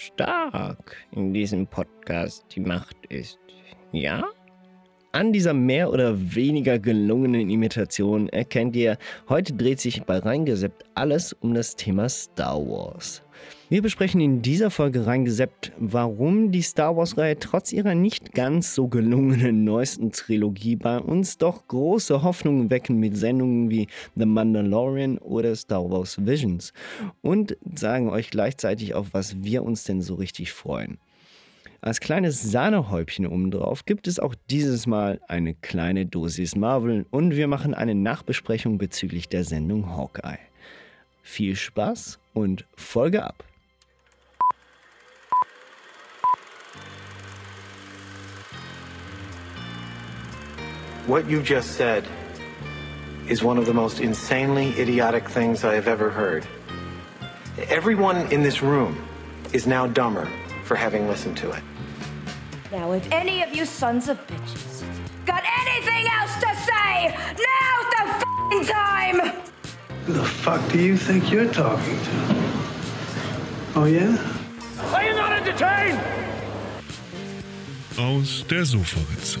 stark in diesem Podcast die Macht ist. Ja? An dieser mehr oder weniger gelungenen Imitation erkennt ihr, heute dreht sich bei Reingeseppt alles um das Thema Star Wars. Wir besprechen in dieser Folge reingeseppt, warum die Star Wars-Reihe trotz ihrer nicht ganz so gelungenen neuesten Trilogie bei uns doch große Hoffnungen wecken mit Sendungen wie The Mandalorian oder Star Wars Visions und sagen euch gleichzeitig auf was wir uns denn so richtig freuen. Als kleines Sahnehäubchen obendrauf gibt es auch dieses Mal eine kleine Dosis Marvel und wir machen eine Nachbesprechung bezüglich der Sendung Hawkeye. Viel Spaß und Folge ab! What you just said is one of the most insanely idiotic things I have ever heard. Everyone in this room is now dumber for having listened to it. Now, if any of you sons of bitches got anything else to say, now's the f***ing time! Who the fuck do you think you're talking to? Oh yeah? Are you not entertained? Aus der Sofaritze.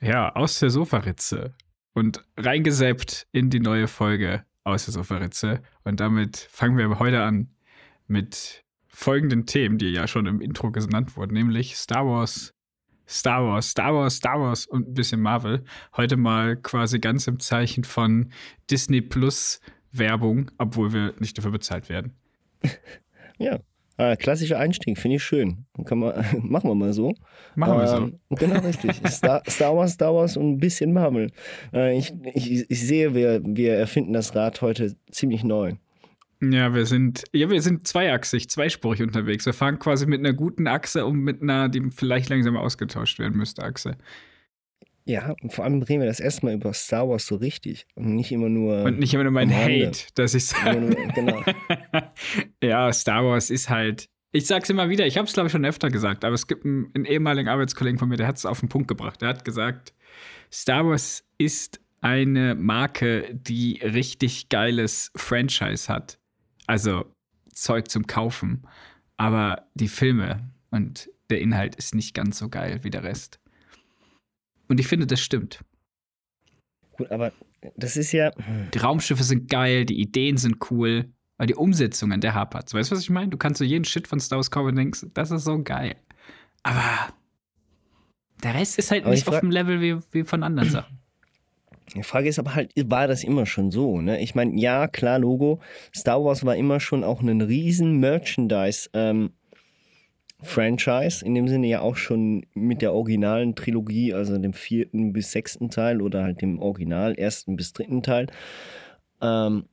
Ja, aus der Sofaritze. Und reingesappt in die neue Folge aus der Sofaritze. Und damit fangen wir heute an mit folgenden Themen, die ja schon im Intro genannt wurden, nämlich Star Wars, Star Wars, Star Wars, Star Wars und ein bisschen Marvel. Heute mal quasi ganz im Zeichen von Disney Plus Werbung, obwohl wir nicht dafür bezahlt werden. Ja, äh, klassischer Einstieg, finde ich schön. Kann man, machen wir mal so. Machen wir Ähm, Genau, richtig. Star, Star Wars, Star Wars und ein bisschen Marvel. Äh, ich, ich, ich sehe, wir, wir erfinden das Rad heute ziemlich neu. Ja, wir sind, ja, wir sind zweiachsig, zweispurig unterwegs. Wir fahren quasi mit einer guten Achse und mit einer, die vielleicht langsam ausgetauscht werden müsste, Achse. Ja, und vor allem reden wir das erstmal über Star Wars so richtig und nicht immer nur. Und nicht immer nur mein. Hate, dass ich sage. genau. ja, Star Wars ist halt. Ich sag's immer wieder, ich habe es glaube ich schon öfter gesagt, aber es gibt einen, einen ehemaligen Arbeitskollegen von mir, der hat es auf den Punkt gebracht. Der hat gesagt, Star Wars ist eine Marke, die richtig geiles Franchise hat. Also Zeug zum Kaufen. Aber die Filme und der Inhalt ist nicht ganz so geil wie der Rest. Und ich finde, das stimmt. Gut, aber das ist ja. Die Raumschiffe sind geil, die Ideen sind cool, aber die Umsetzung an der hapert. Weißt du, was ich meine? Du kannst so jeden Shit von Star Wars kommen und denkst, das ist so geil. Aber der Rest ist halt Aber nicht ich auf dem Level wie, wie von anderen Sachen. Die Frage ist aber halt, war das immer schon so? Ne? Ich meine, ja, klar, Logo. Star Wars war immer schon auch ein riesen Merchandise. Ähm, Franchise, in dem Sinne ja auch schon mit der originalen Trilogie, also dem vierten bis sechsten Teil oder halt dem Original ersten bis dritten Teil. Ähm,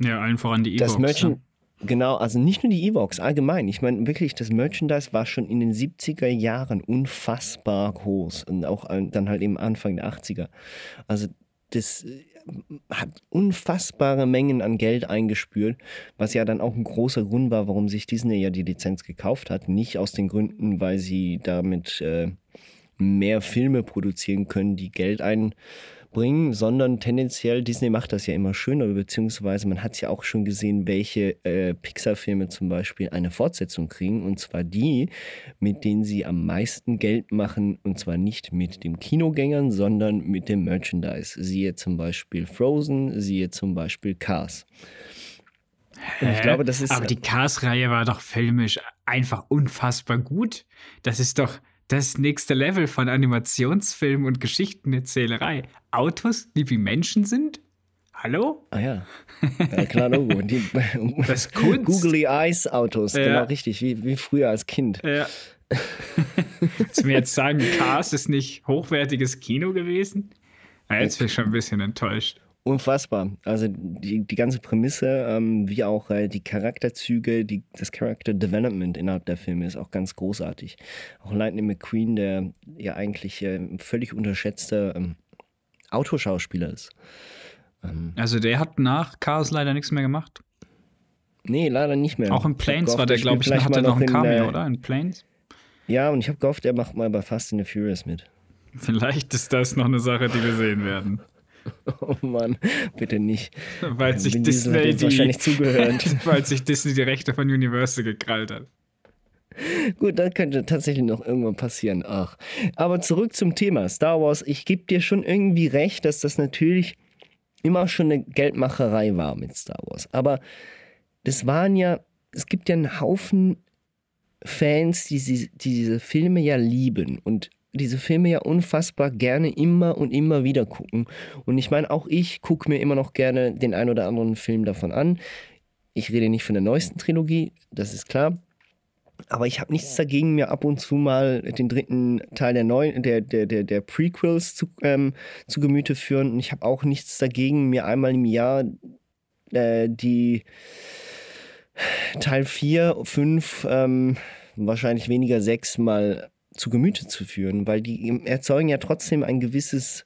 Ja, allen voran die das Evox. Merchandise, genau, also nicht nur die Evox, allgemein. Ich meine, wirklich, das Merchandise war schon in den 70er Jahren unfassbar groß und auch an- dann halt eben Anfang der 80er. Also das äh, hat unfassbare Mengen an Geld eingespült, was ja dann auch ein großer Grund war, warum sich Disney ja die Lizenz gekauft hat. Nicht aus den Gründen, weil sie damit äh, mehr Filme produzieren können, die Geld einbringen, sondern tendenziell, Disney macht das ja immer schöner, beziehungsweise man hat ja auch schon gesehen, welche äh, Pixar-Filme zum Beispiel eine Fortsetzung kriegen, und zwar die, mit denen sie am meisten Geld machen, und zwar nicht mit den Kinogängern, sondern mit dem Merchandise. Siehe zum Beispiel Frozen, siehe zum Beispiel Cars. Und ich glaube, das ist. Aber die Cars-Reihe war doch filmisch einfach unfassbar gut. Das ist doch das nächste Level von Animationsfilm und Geschichtenerzählerei. Autos, die wie Menschen sind? Hallo? Ah ja, ja klar, Logo. Die, Das ist Kunst. Googly Eyes Autos, Ja. genau richtig, wie, wie früher als Kind. Ja. Du mir jetzt sagen, Cars ist nicht hochwertiges Kino gewesen? Na, jetzt bin ich schon ein bisschen enttäuscht. Unfassbar. Also die, die ganze Prämisse, ähm, wie auch äh, die Charakterzüge, die, das Character Development innerhalb der Filme ist auch ganz großartig. Auch Lightning McQueen, der ja eigentlich äh, völlig unterschätzter ähm, Autoschauspieler ist. Also der hat nach Cars leider nichts mehr gemacht. Nee, leider nicht mehr. Auch in Planes war der, er glaube ich, hat er noch ein in, Cameo, äh, oder? In Planes? Ja, und ich habe gehofft, er macht mal bei Fast and the Furious mit. Vielleicht ist das noch eine Sache, die wir sehen werden. Oh Mann, bitte nicht. Weil sich Disney die, wahrscheinlich zugehört. weil sich Disney die Rechte von Universal gekrallt hat. Gut, das könnte tatsächlich noch irgendwann passieren. Ach. Aber zurück zum Thema Star Wars. Ich gebe dir schon irgendwie recht, dass das natürlich immer schon eine Geldmacherei war mit Star Wars. Aber das waren ja, es gibt ja einen Haufen Fans, die, die diese Filme ja lieben und diese Filme ja unfassbar gerne immer und immer wieder gucken. Und ich meine, auch ich gucke mir immer noch gerne den ein oder anderen Film davon an. Ich rede nicht von der neuesten Trilogie, das ist klar. Aber ich habe nichts dagegen, mir ab und zu mal den dritten Teil der neuen, der, der, der, der Prequels zu, ähm, zu Gemüte führen. Und ich habe auch nichts dagegen, mir einmal im Jahr äh, die Teil 4, 5, ähm, wahrscheinlich weniger 6 mal zu Gemüte zu führen, weil die erzeugen ja trotzdem ein gewisses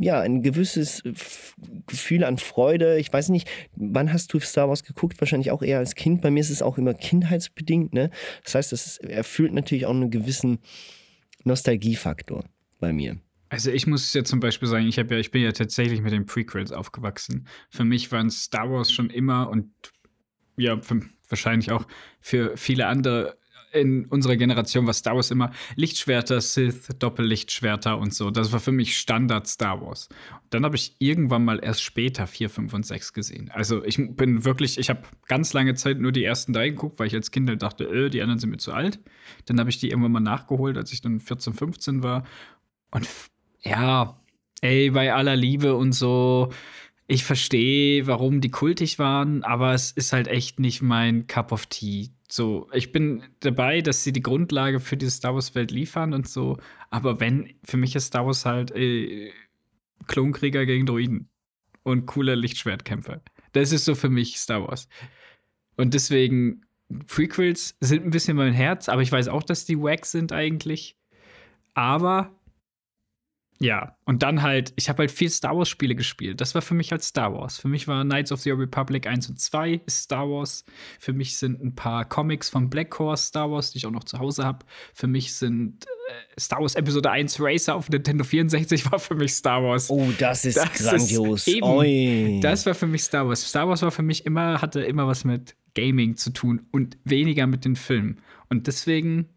ja, ein gewisses F- Gefühl an Freude. Ich weiß nicht, wann hast du Star Wars geguckt? Wahrscheinlich auch eher als Kind. Bei mir ist es auch immer kindheitsbedingt. Ne? Das heißt, das erfüllt natürlich auch einen gewissen Nostalgiefaktor bei mir. Also ich muss ja zum Beispiel sagen, ich, ja, ich bin ja tatsächlich mit den Prequels aufgewachsen. Für mich waren Star Wars schon immer und ja, für, wahrscheinlich auch für viele andere in unserer Generation war Star Wars immer Lichtschwerter, Sith, Doppellichtschwerter und so. Das war für mich Standard Star Wars. Und dann habe ich irgendwann mal erst später 4, 5 und 6 gesehen. Also ich bin wirklich, ich habe ganz lange Zeit nur die ersten drei geguckt, weil ich als Kind halt dachte, äh, die anderen sind mir zu alt. Dann habe ich die irgendwann mal nachgeholt, als ich dann 14, 15 war. Und ja, ey, bei aller Liebe und so, ich verstehe, warum die kultig waren, aber es ist halt echt nicht mein Cup of Tea. So, ich bin dabei, dass sie die Grundlage für diese Star Wars-Welt liefern und so, aber wenn, für mich ist Star Wars halt äh, Klonkrieger gegen Droiden und coole Lichtschwertkämpfer. Das ist so für mich Star Wars. Und deswegen, Prequels sind ein bisschen mein Herz, aber ich weiß auch, dass die wack sind eigentlich. Aber ja, und dann halt, ich habe halt viel Star Wars-Spiele gespielt. Das war für mich halt Star Wars. Für mich war Knights of the Old Republic 1 und 2 ist Star Wars. Für mich sind ein paar Comics von Black Horse Star Wars, die ich auch noch zu Hause habe. Für mich sind äh, Star Wars Episode 1 Racer auf Nintendo 64 war für mich Star Wars. Oh, das ist Das ist grandios. eben- Oi. Das war für mich Star Wars. Star Wars war für mich immer, hatte immer was mit Gaming zu tun und weniger mit den Filmen. Und deswegen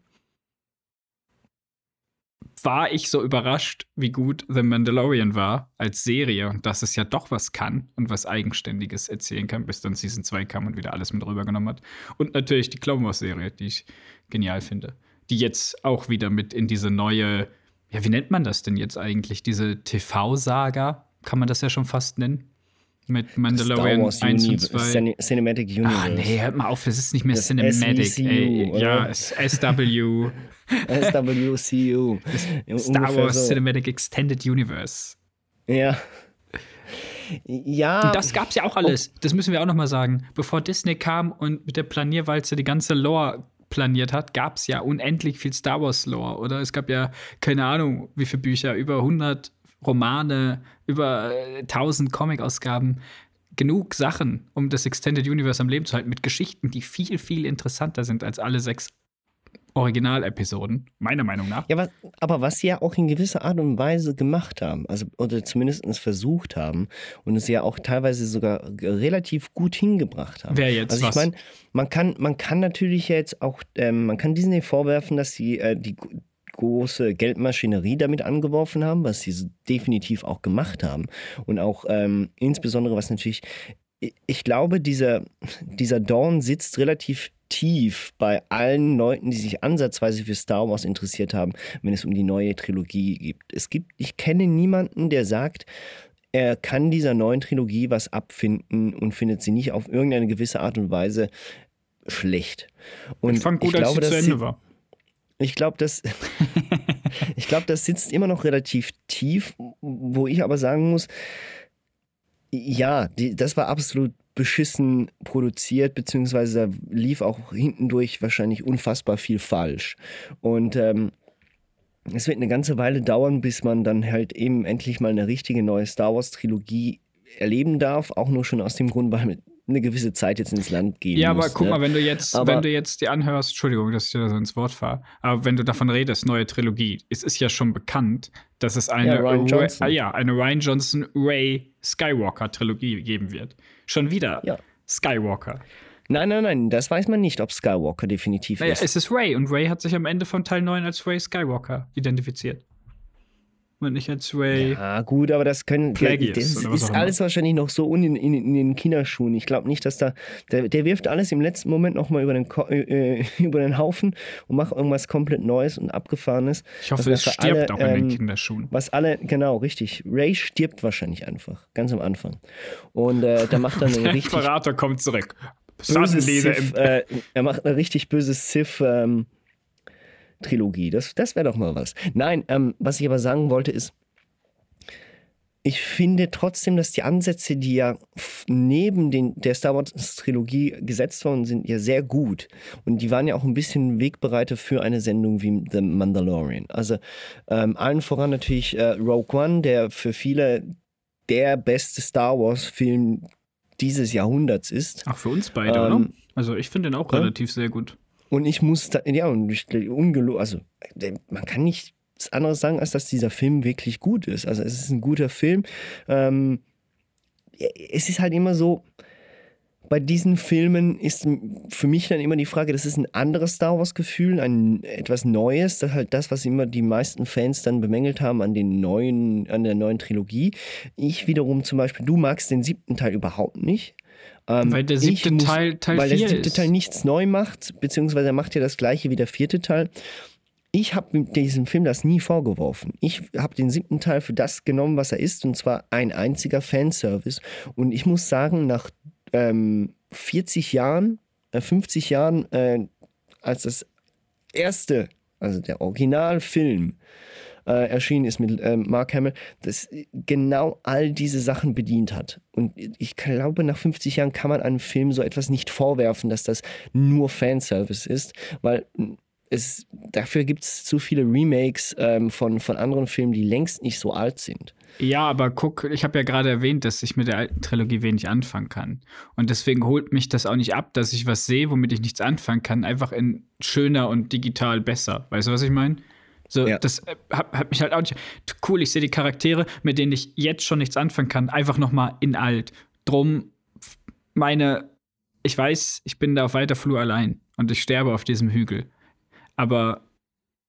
war ich so überrascht, wie gut The Mandalorian war als Serie und dass es ja doch was kann und was Eigenständiges erzählen kann, bis dann Season 2 kam und wieder alles mit rübergenommen hat. Und natürlich die Clone Wars Serie, die ich genial finde. Die jetzt auch wieder mit in diese neue, ja, wie nennt man das denn jetzt eigentlich? Diese TV-Saga, kann man das ja schon fast nennen? Mit Mandalorian 1 und Uni- 2. Cine- Cinematic Universe. Ah, nee, hört mal auf, das ist nicht mehr Das Cinematic. SECU, ey. oder? Ja, es- SW. SWCU. Star Wars so. Cinematic Extended Universe. Ja. Ja. Das gab's ja auch alles. Das müssen wir auch noch mal sagen. Bevor Disney kam und mit der Planierwalze die ganze Lore planiert hat, gab's ja unendlich viel Star Wars Lore, oder? Es gab ja keine Ahnung, wie viele Bücher, über 100 Romane, über äh, 1000 Comic-Ausgaben. Genug Sachen, um das Extended Universe am Leben zu halten, mit Geschichten, die viel, viel interessanter sind als alle sechs Originalepisoden, meiner Meinung nach. Ja, was, aber was sie ja auch in gewisser Art und Weise gemacht haben, also oder zumindest versucht haben und es ja auch teilweise sogar relativ gut hingebracht haben. Wer jetzt Also ich meine, man kann, man kann natürlich jetzt auch, ähm, man kann Disney vorwerfen, dass sie äh, die große Geldmaschinerie damit angeworfen haben, was sie definitiv auch gemacht haben. Und auch ähm, insbesondere, was natürlich, ich- glaube, dieser, dieser Dorn sitzt relativ tief bei allen Leuten, die sich ansatzweise für Star Wars interessiert haben, wenn es um die neue Trilogie geht. Es gibt, ich kenne niemanden, der sagt, er kann dieser neuen Trilogie was abfinden und findet sie nicht auf irgendeine gewisse Art und Weise schlecht. Und ich fand gut, ich als glaube, sie zu dass Ende sie- war. Ich glaube, das, ich glaube, das sitzt immer noch relativ tief, wo ich aber sagen muss, ja, die, das war absolut beschissen produziert, beziehungsweise da lief auch hintendurch wahrscheinlich unfassbar viel falsch. Und ähm, es wird eine ganze Weile dauern, bis man dann halt eben endlich mal eine richtige neue Star Wars Trilogie erleben darf. Auch nur schon aus dem Grund, weil eine gewisse Zeit jetzt ins Land gehen Ja, aber guck ne? mal, wenn du jetzt, Aber- wenn du jetzt die anhörst, Entschuldigung, dass ich dir da so ins Wort fahre, aber wenn du davon redest, neue Trilogie, es ist ja schon bekannt, dass es eine Ja, Ryan Ray- Johnson. ah, ja, eine Ryan Johnson Ray Skywalker Trilogie geben wird. Schon wieder Ja. Skywalker. Nein, nein, nein, das weiß man nicht, ob Skywalker definitiv Naja, ist. es ist Ray und Ray hat sich am Ende von Teil 9 als Ray Skywalker identifiziert. Und nicht als Ray. Ja, gut, aber das können. Plagius das ist alles wahrscheinlich noch so in, in, in den Kinderschuhen. Ich glaube nicht, dass da. Der, der wirft alles im letzten Moment nochmal über, den Ko- äh, über den Haufen und macht irgendwas komplett Neues und Abgefahrenes. Ich hoffe, es stirbt alle, auch in den ähm, Kinderschuhen. Was alle, genau, richtig. Ray stirbt wahrscheinlich einfach, ganz am Anfang. Und äh, da macht er eine Der Verrater kommt zurück. böse Sandlese Sith, im äh, er macht eine richtig böse Sith ähm, Trilogie. Das, das wäre doch mal was. Nein, ähm, was ich aber sagen wollte ist, ich finde trotzdem, dass die Ansätze, die ja neben den, der Star Wars Trilogie gesetzt worden sind, ja sehr gut. Und die waren ja auch ein bisschen Wegbereiter für eine Sendung wie The Mandalorian. Also ähm, allen voran natürlich äh, Rogue One, der für viele der beste Star Wars Film dieses Jahrhunderts ist. Auch für uns beide, Ähm, oder? Also ich finde den auch ja. relativ sehr gut. Und ich muss da, ja, und ich, ungelo also der- man kann nichts anderes sagen, als dass dieser Film wirklich gut ist. Also es ist ein guter Film. Ähm, es ist halt immer so, bei diesen Filmen ist für mich dann immer die Frage, das ist ein anderes Star Wars-Gefühl, ein etwas Neues, das halt das, was immer die meisten Fans dann bemängelt haben an den neuen, an der neuen Trilogie. Ich wiederum zum Beispiel, du magst den siebten Teil überhaupt nicht. Ähm, Weil der siebte Teil Teil weil der 4 siebte ist. Teil nichts neu macht, beziehungsweise er macht ja das gleiche wie der vierte Teil. Ich habe diesem Film das nie vorgeworfen. Ich habe den siebten Teil für das genommen, was er ist, und zwar ein einziger Fanservice. Und ich muss sagen, nach ähm, 40 Jahren, äh, 50 Jahren, äh, als das erste, also der Originalfilm, äh, erschienen ist mit äh, Mark Hamill, das genau all diese Sachen bedient hat. Und ich glaube, nach 50 Jahren kann man einem Film so etwas nicht vorwerfen, dass das nur Fanservice ist, weil es, dafür gibt es zu viele Remakes ähm, von, von anderen Filmen, die längst nicht so alt sind. Ja, aber guck, ich habe ja gerade erwähnt, dass ich mit der alten Trilogie wenig anfangen kann. Und deswegen holt mich das auch nicht ab, dass ich was sehe, womit ich nichts anfangen kann, einfach in schöner und digital besser. Weißt du, was ich meine? So, Ja. das äh, hat, hat mich halt auch nicht. Cool, ich sehe die Charaktere, mit denen ich jetzt schon nichts anfangen kann, einfach nochmal in alt. Drum, meine, ich weiß, ich bin da auf weiter Flur allein und ich sterbe auf diesem Hügel. Aber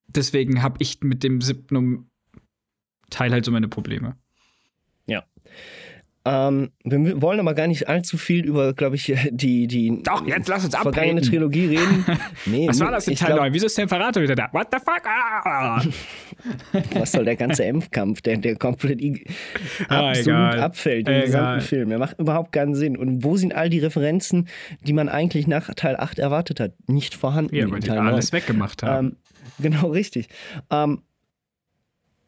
deswegen habe ich mit dem siebten Teil halt so meine Probleme. Ähm, wir wollen aber gar nicht allzu viel über, glaube ich, die, die Doch, jetzt lass uns vergangene abhaten. Trilogie reden. Nee, Was war das in Teil glaub, 9? Wieso ist der Imperator wieder da? What the fuck? Ah! Was soll der ganze Impfkampf, der, der komplett Ah, absolut egal. abfällt im gesamten Film. Der macht überhaupt keinen Sinn. Und wo sind all die Referenzen, die man eigentlich nach Teil 8 erwartet hat? Nicht vorhanden Ja, weil die alles 9. weggemacht haben. Ähm, genau, richtig. Ähm,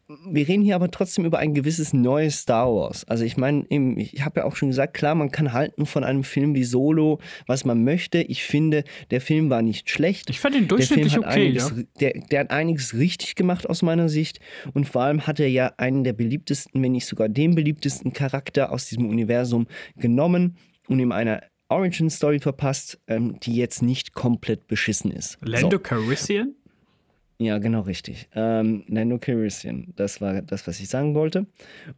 wir reden hier aber trotzdem über ein gewisses neues Star Wars. Also ich meine, ich habe ja auch schon gesagt, klar, man kann halten von einem Film wie Solo, was man möchte. Ich finde, der Film war nicht schlecht. ich fand den Der Film durchschnittlich hat okay, einiges, ja. der, der hat einiges richtig gemacht aus meiner Sicht. Und vor allem hat er ja einen der beliebtesten, wenn nicht sogar den beliebtesten Charakter aus diesem Universum genommen und ihm eine Origin-Story verpasst, ähm, die jetzt nicht komplett beschissen ist. Lando Calrissian? Ja, genau richtig. Ähm, Lando Calrissian, das war das, was ich sagen wollte.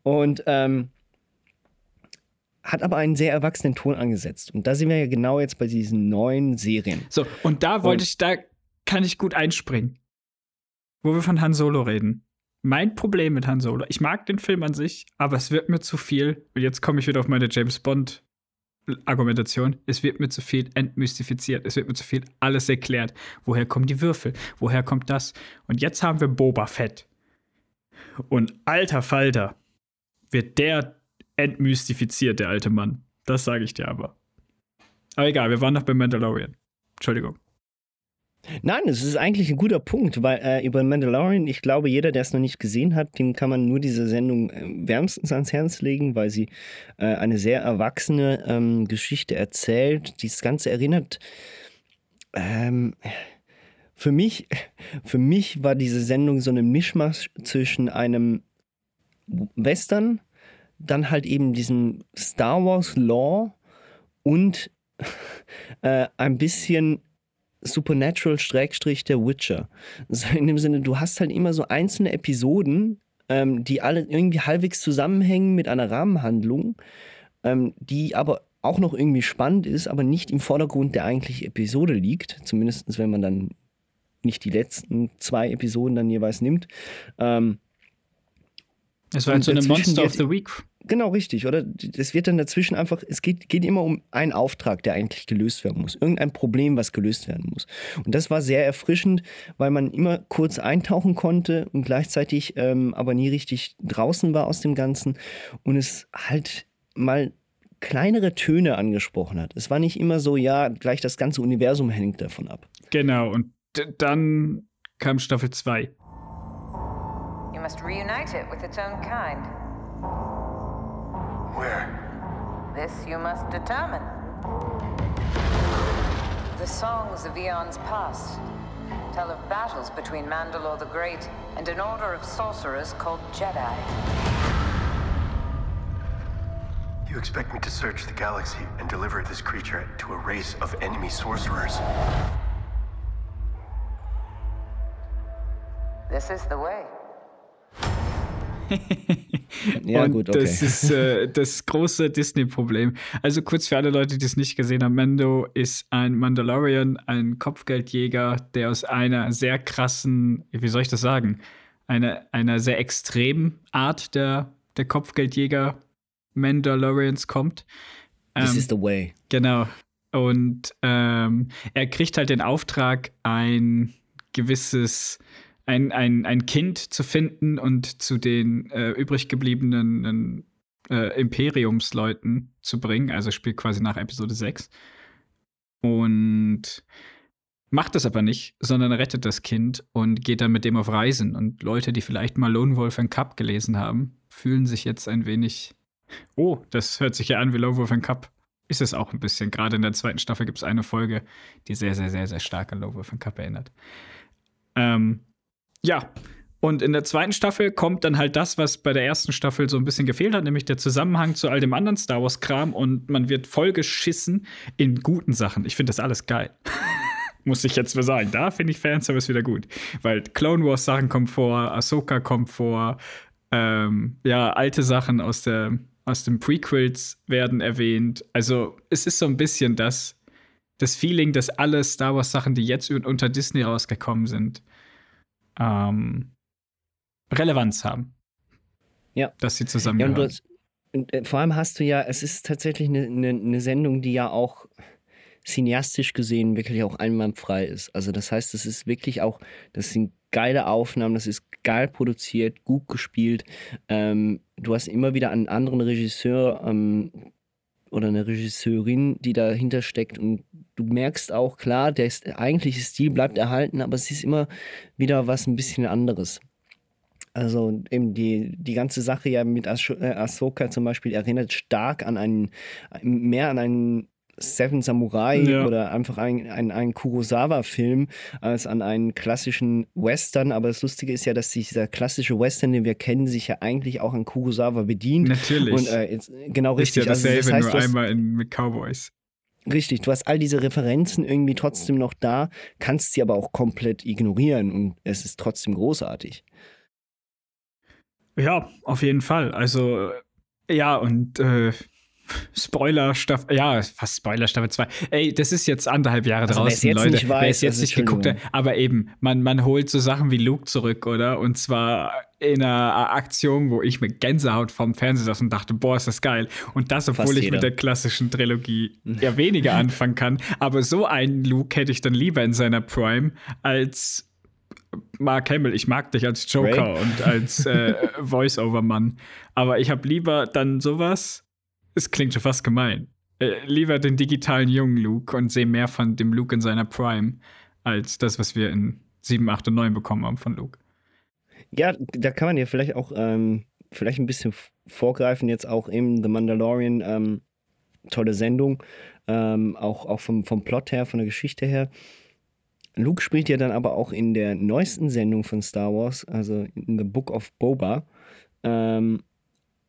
Und ähm, hat aber einen sehr erwachsenen Ton angesetzt. Und da sind wir ja genau jetzt bei diesen neuen Serien. So, und da wollte Und- ich, da kann ich gut einspringen. Wo wir von Han Solo reden. Mein Problem mit Han Solo, ich mag den Film an sich, aber es wird mir zu viel. Und jetzt komme ich wieder auf meine James Bond Argumentation. Es wird mir zu viel entmystifiziert. Es wird mir zu viel alles erklärt. Woher kommen die Würfel? Woher kommt das? Und jetzt haben wir Boba Fett. Und alter Falter, wird der entmystifiziert, der alte Mann. Das sage ich dir aber. Aber egal, wir waren noch bei Mandalorian. Entschuldigung. Nein, es ist eigentlich ein guter Punkt, weil äh, über Mandalorian, ich glaube, jeder, der es noch nicht gesehen hat, dem kann man nur diese Sendung äh, wärmstens ans Herz legen, weil sie äh, eine sehr erwachsene ähm, Geschichte erzählt. Das Ganze erinnert. Ähm, für mich, für mich war diese Sendung so ein Mischmasch zwischen einem Western, dann halt eben diesem Star Wars Law und äh, ein bisschen Supernatural-Schrägstrich der Witcher. Also in dem Sinne, du hast halt immer so einzelne Episoden, ähm, die alle irgendwie halbwegs zusammenhängen mit einer Rahmenhandlung, ähm, die aber auch noch irgendwie spannend ist, aber nicht im Vordergrund der eigentlichen Episode liegt. Zumindest wenn man dann nicht die letzten zwei Episoden dann jeweils nimmt. Ähm, es war halt so eine Monster of the Week Genau, richtig, oder? Es wird dann dazwischen einfach, es geht, geht immer um einen Auftrag, der eigentlich gelöst werden muss. Irgendein Problem, was gelöst werden muss. Und das war sehr erfrischend, weil man immer kurz eintauchen konnte und gleichzeitig ähm, aber nie richtig draußen war aus dem Ganzen und es halt mal kleinere Töne angesprochen hat. Es war nicht immer so, ja, gleich das ganze Universum hängt davon ab. Genau, und dann kam Staffel 2. You must reunite it with its own kind. Where? This you must determine. The songs of eons past tell of battles between Mandalore the Great and an order of sorcerers called Jedi. You expect me to search the galaxy and deliver this creature to a race of enemy sorcerers? This is the way. ja, und gut, okay. Das ist äh, das große Disney-Problem. Also kurz für alle Leute, die es nicht gesehen haben: Mando ist ein Mandalorian, ein Kopfgeldjäger, der aus einer sehr krassen, wie soll ich das sagen, eine, einer sehr extremen Art der, der Kopfgeldjäger Mandalorians kommt. This ähm, is the way. Genau. Und ähm, er kriegt halt den Auftrag, ein gewisses ein, ein, ein Kind zu finden und zu den äh, übrig gebliebenen äh, Imperiumsleuten zu bringen. Also spielt quasi nach Episode 6. Und macht das aber nicht, sondern rettet das Kind und geht dann mit dem auf Reisen. Und Leute, die vielleicht mal Lone Wolf and Cup gelesen haben, fühlen sich jetzt ein wenig. Oh, das hört sich ja an wie Lone Wolf and Cup. Ist es auch ein bisschen. Gerade in der zweiten Staffel gibt es eine Folge, die sehr, sehr, sehr, sehr stark an Lone Wolf and Cup erinnert. Ähm, ja, und in der zweiten Staffel kommt dann halt das, was bei der ersten Staffel so ein bisschen gefehlt hat, nämlich der Zusammenhang zu all dem anderen Star Wars-Kram und man wird vollgeschissen in guten Sachen. Ich finde das alles geil. Muss ich jetzt mal sagen. Da finde ich Fanservice wieder gut. Weil Clone Wars-Sachen kommen vor, Ahsoka kommt vor, ähm, ja, alte Sachen aus, der, aus den Prequels werden erwähnt. Also, es ist so ein bisschen das, das Feeling, dass alle Star Wars-Sachen, die jetzt unter Disney rausgekommen sind, ähm, Relevanz haben. Ja. Dass sie zusammen. Ja, und, hast, und äh, vor allem hast du ja, es ist tatsächlich eine, eine, eine Sendung, die ja auch cineastisch gesehen wirklich auch einwandfrei ist. Also das heißt, es ist wirklich auch, das sind geile Aufnahmen, das ist geil produziert, gut gespielt. Ähm, du hast immer wieder einen anderen Regisseur ähm, oder eine Regisseurin, die dahinter steckt und du merkst auch, klar, der eigentliche Stil bleibt erhalten, aber es ist immer wieder was ein bisschen anderes. Also eben die, die ganze Sache ja mit äh, Ahsoka zum Beispiel erinnert stark an einen, mehr an einen Seven Samurai ja. oder einfach einen ein Kurosawa-Film als an einen klassischen Western. Aber das Lustige ist ja, dass sich dieser klassische Western, den wir kennen, sich ja eigentlich auch an Kurosawa bedient. Natürlich. Und äh, jetzt, genau ist richtig. Ja dasselbe, also, das heißt, nur einmal in, mit Cowboys. Richtig, du hast all diese Referenzen irgendwie trotzdem noch da, kannst sie aber auch komplett ignorieren und es ist trotzdem großartig. Ja, auf jeden Fall. Also, ja, und äh, Spoiler Staffel, ja, fast Spoiler Staffel 2. Ey, das ist jetzt anderthalb Jahre also, draußen, Leute. Nicht weiß, wer es jetzt also nicht geguckt hat, aber eben, man, man holt so Sachen wie Luke zurück, oder? Und zwar in einer Aktion, wo ich mit Gänsehaut vom Fernseher saß und dachte, boah, ist das geil. Und das, obwohl ich mit der klassischen Trilogie ja weniger anfangen kann. Aber so einen Luke hätte ich dann lieber in seiner Prime als Mark Hamill, ich mag dich als Joker Ray? und als äh, Voice-Over-Mann. Aber ich habe lieber dann sowas es klingt schon fast gemein. Äh, lieber den digitalen jungen Luke und sehe mehr von dem Luke in seiner Prime, als das, was wir in 7, 8 und 9 bekommen haben von Luke. Ja, da kann man ja vielleicht auch ähm, vielleicht ein bisschen vorgreifen, jetzt auch im The Mandalorian. Ähm, tolle Sendung, ähm, auch, auch vom, vom Plot her, von der Geschichte her. Luke spielt ja dann aber auch in der neuesten Sendung von Star Wars, also in The Book of Boba, ähm,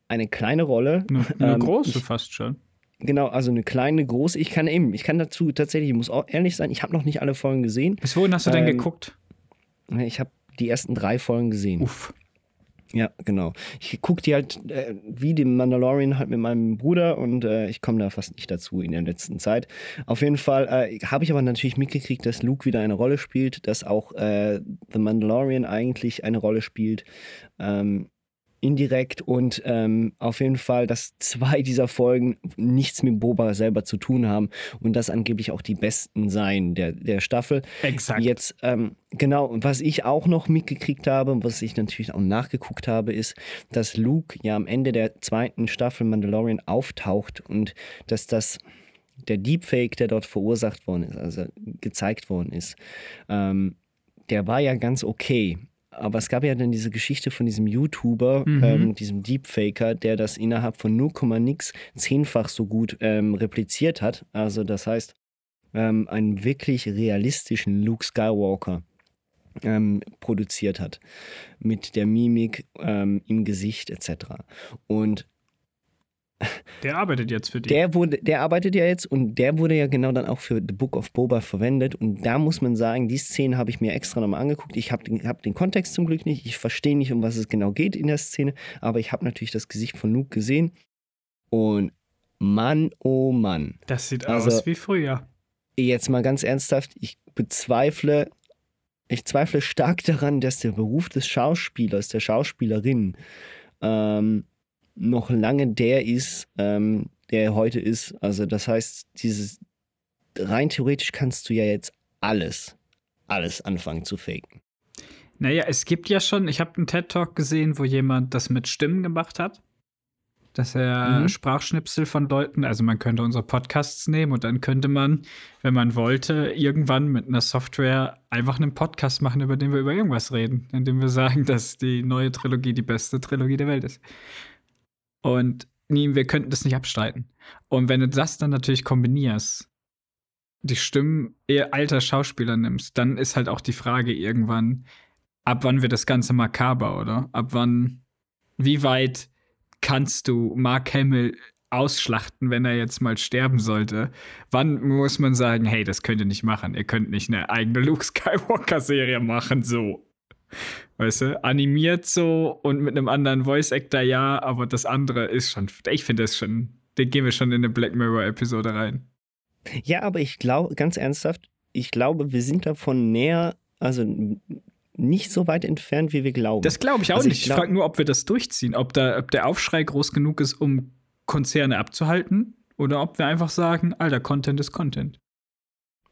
eine kleine Rolle. Eine, eine ähm, große ich, fast schon. Genau, also eine kleine, große. Ich kann eben, ich kann dazu tatsächlich, ich muss auch ehrlich sein, ich habe noch nicht alle Folgen gesehen. Bis wohin hast du denn Ähm, geguckt? Ich habe die ersten drei Folgen gesehen. Uff. Ja, genau. Ich gucke die halt äh, wie den Mandalorian halt mit meinem Bruder und äh, ich komme da fast nicht dazu in der letzten Zeit. Auf jeden Fall äh, habe ich aber natürlich mitgekriegt, dass Luke wieder eine Rolle spielt, dass auch äh, The Mandalorian eigentlich eine Rolle spielt. Ähm, indirekt und ähm, auf jeden Fall, dass zwei dieser Folgen nichts mit Boba selber zu tun haben und das angeblich auch die besten seien der, der Staffel. Exakt. Jetzt, ähm, genau, und was ich auch noch mitgekriegt habe und was ich natürlich auch nachgeguckt habe, ist, dass Luke ja am Ende der zweiten Staffel Mandalorian auftaucht und dass das der Deepfake, der dort verursacht worden ist, also gezeigt worden ist, ähm, der war ja ganz okay. Aber es gab ja dann diese Geschichte von diesem YouTuber, ähm, diesem Deepfaker, der das innerhalb von 0, nix zehnfach so gut ähm, repliziert hat. Also das heißt, ähm, einen wirklich realistischen Luke Skywalker ähm, produziert hat. Mit der Mimik ähm, im Gesicht etc. Und Der arbeitet jetzt für die. der wurde, der arbeitet ja jetzt und der wurde ja genau dann auch für The Book of Boba verwendet. Und da muss man sagen, die Szene habe ich mir extra nochmal angeguckt. Ich habe den, hab den Kontext zum Glück nicht. Ich verstehe nicht, um was es genau geht in der Szene, aber ich habe natürlich das Gesicht von Luke gesehen. Und Mann, oh Mann. das sieht Also- aus wie früher. Jetzt mal ganz ernsthaft, ich bezweifle, ich zweifle stark daran, dass der Beruf des Schauspielers, der Schauspielerin, ähm, noch lange der ist, ähm, der er heute ist. Also das heißt, dieses rein theoretisch kannst du ja jetzt alles, alles anfangen zu faken. Naja, es gibt ja schon, ich habe einen TED-Talk gesehen, wo jemand das mit Stimmen gemacht hat. Dass er Mhm. Sprachschnipsel von Leuten, also man könnte unsere Podcasts nehmen und dann könnte man, wenn man wollte, irgendwann mit einer Software einfach einen Podcast machen, über den wir über irgendwas reden, indem wir sagen, dass die neue Trilogie die beste Trilogie der Welt ist. Und nie, wir könnten das nicht abstreiten. Und wenn du das dann natürlich kombinierst, die Stimmen eher alter Schauspieler nimmst, dann ist halt auch die Frage irgendwann, ab wann wird das Ganze makaber, oder? Ab wann, wie weit kannst du Mark Hamill ausschlachten, wenn er jetzt mal sterben sollte? Wann muss man sagen, hey, das könnt ihr nicht machen. Ihr könnt nicht eine eigene Luke Skywalker-Serie machen, so. Weißt du, animiert so und mit einem anderen Voice-Actor ja, aber das andere ist schon, ich finde das schon, den gehen wir schon in eine Black Mirror-Episode rein. Ja, aber ich glaube, ganz ernsthaft, ich glaube, wir sind davon näher, also nicht so weit entfernt, wie wir glauben. Das glaube ich auch Also nicht. Ich glaub- frage nur, ob wir das durchziehen. Ob, da, ob der Aufschrei groß genug ist, um Konzerne abzuhalten. Oder ob wir einfach sagen, alter, Content ist Content.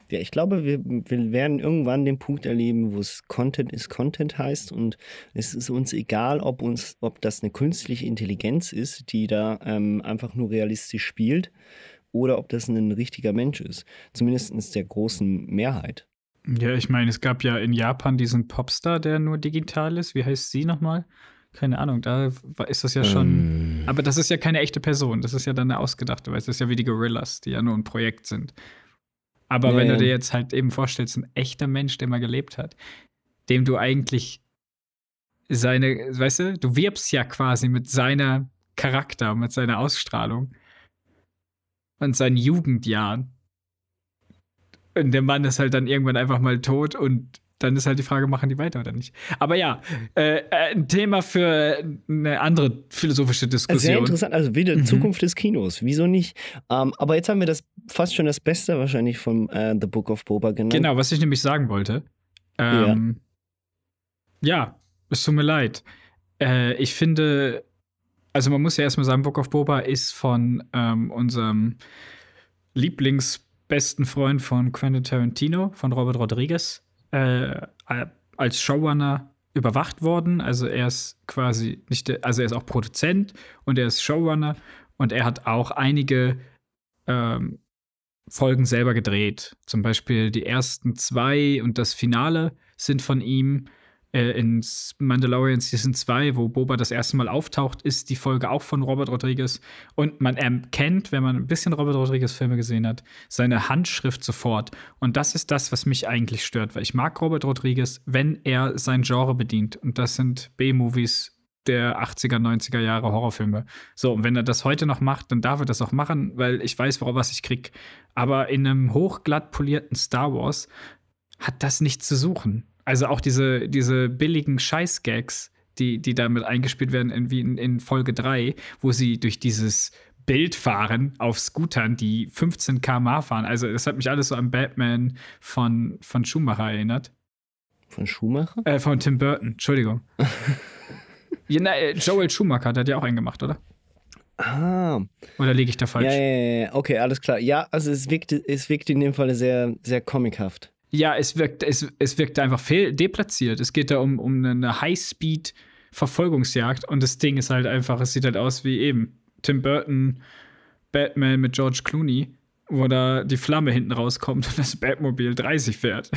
Ja, ich glaube, wir, wir werden irgendwann den Punkt erleben, wo es Content ist Content heißt und es ist uns egal, ob uns, ob das eine künstliche Intelligenz ist, die da ähm, einfach nur realistisch spielt, oder ob das ein richtiger Mensch ist. Zumindest der großen Mehrheit. Ja, ich meine, es gab ja in Japan diesen Popstar, der nur digital ist. Wie heißt sie nochmal? Keine Ahnung, da ist das ja schon. Aber das ist ja keine echte Person. Das ist ja dann eine ausgedachte, weil es ist ja wie die Gorillas, die ja nur ein Projekt sind. Aber Ja, wenn du dir jetzt halt eben vorstellst, ein echter Mensch, der mal gelebt hat, dem du eigentlich seine, weißt du, du wirbst ja quasi mit seiner Charakter, mit seiner Ausstrahlung und seinen Jugendjahren. Und der Mann ist halt dann irgendwann einfach mal tot und dann ist halt die Frage, machen die weiter oder nicht? Aber ja, äh, äh, ein Thema für eine andere philosophische Sehr Diskussion. interessant, also wieder Mhm. Zukunft des Kinos, wieso nicht? Ähm, aber jetzt haben wir das fast schon das Beste wahrscheinlich von äh, The Book of Boba genannt. Genau, was ich nämlich sagen wollte. Ähm, ja. es tut mir leid. Äh, ich finde, also man muss ja erstmal sagen, Book of Boba ist von ähm, unserem Lieblingsbesten Freund von Quentin Tarantino, von Robert Rodriguez, äh, als Showrunner überwacht worden. Also er ist quasi nicht, der, also er ist auch Produzent und er ist Showrunner und er hat auch einige ähm, Folgen selber gedreht. Zum Beispiel die ersten zwei und das Finale sind von ihm. Äh, in Mandalorian Season 2, wo Boba das erste Mal auftaucht, ist die Folge auch von Robert Rodriguez. Und man erkennt, wenn man ein bisschen Robert Rodriguez-Filme gesehen hat, seine Handschrift sofort. Und das ist das, was mich eigentlich stört, weil ich mag Robert Rodriguez, wenn er sein Genre bedient. Und das sind B-Movies der 80er, 90er Jahre Horrorfilme. So, und wenn er das heute noch macht, dann darf er das auch machen, weil ich weiß, worauf was ich krieg. Aber in einem hochglatt polierten Star Wars hat das nichts zu suchen. Also auch diese, diese billigen Scheißgags, die, die damit eingespielt werden, in, wie in, in Folge 3, wo sie durch dieses Bild fahren auf Scootern, die 15 km fahren. Also, das hat mich alles so an Batman von, von Schumacher erinnert. Von Schumacher? Äh, von Tim Burton, Entschuldigung. ja, na, äh, Joel Schumacher, der hat ja auch einen gemacht, oder? Ah. Oder liege ich da falsch? Ja, ja, ja, okay, alles klar. Ja, also es wirkt, es wirkt in dem Fall sehr, sehr comichaft. Ja, es wirkt, es, es wirkt einfach fehl, deplatziert. Es geht da um, um eine High-Speed-Verfolgungsjagd und das Ding ist halt einfach, es sieht halt aus wie eben Tim Burton Batman mit George Clooney, wo da die Flamme hinten rauskommt und das Batmobil 30 fährt.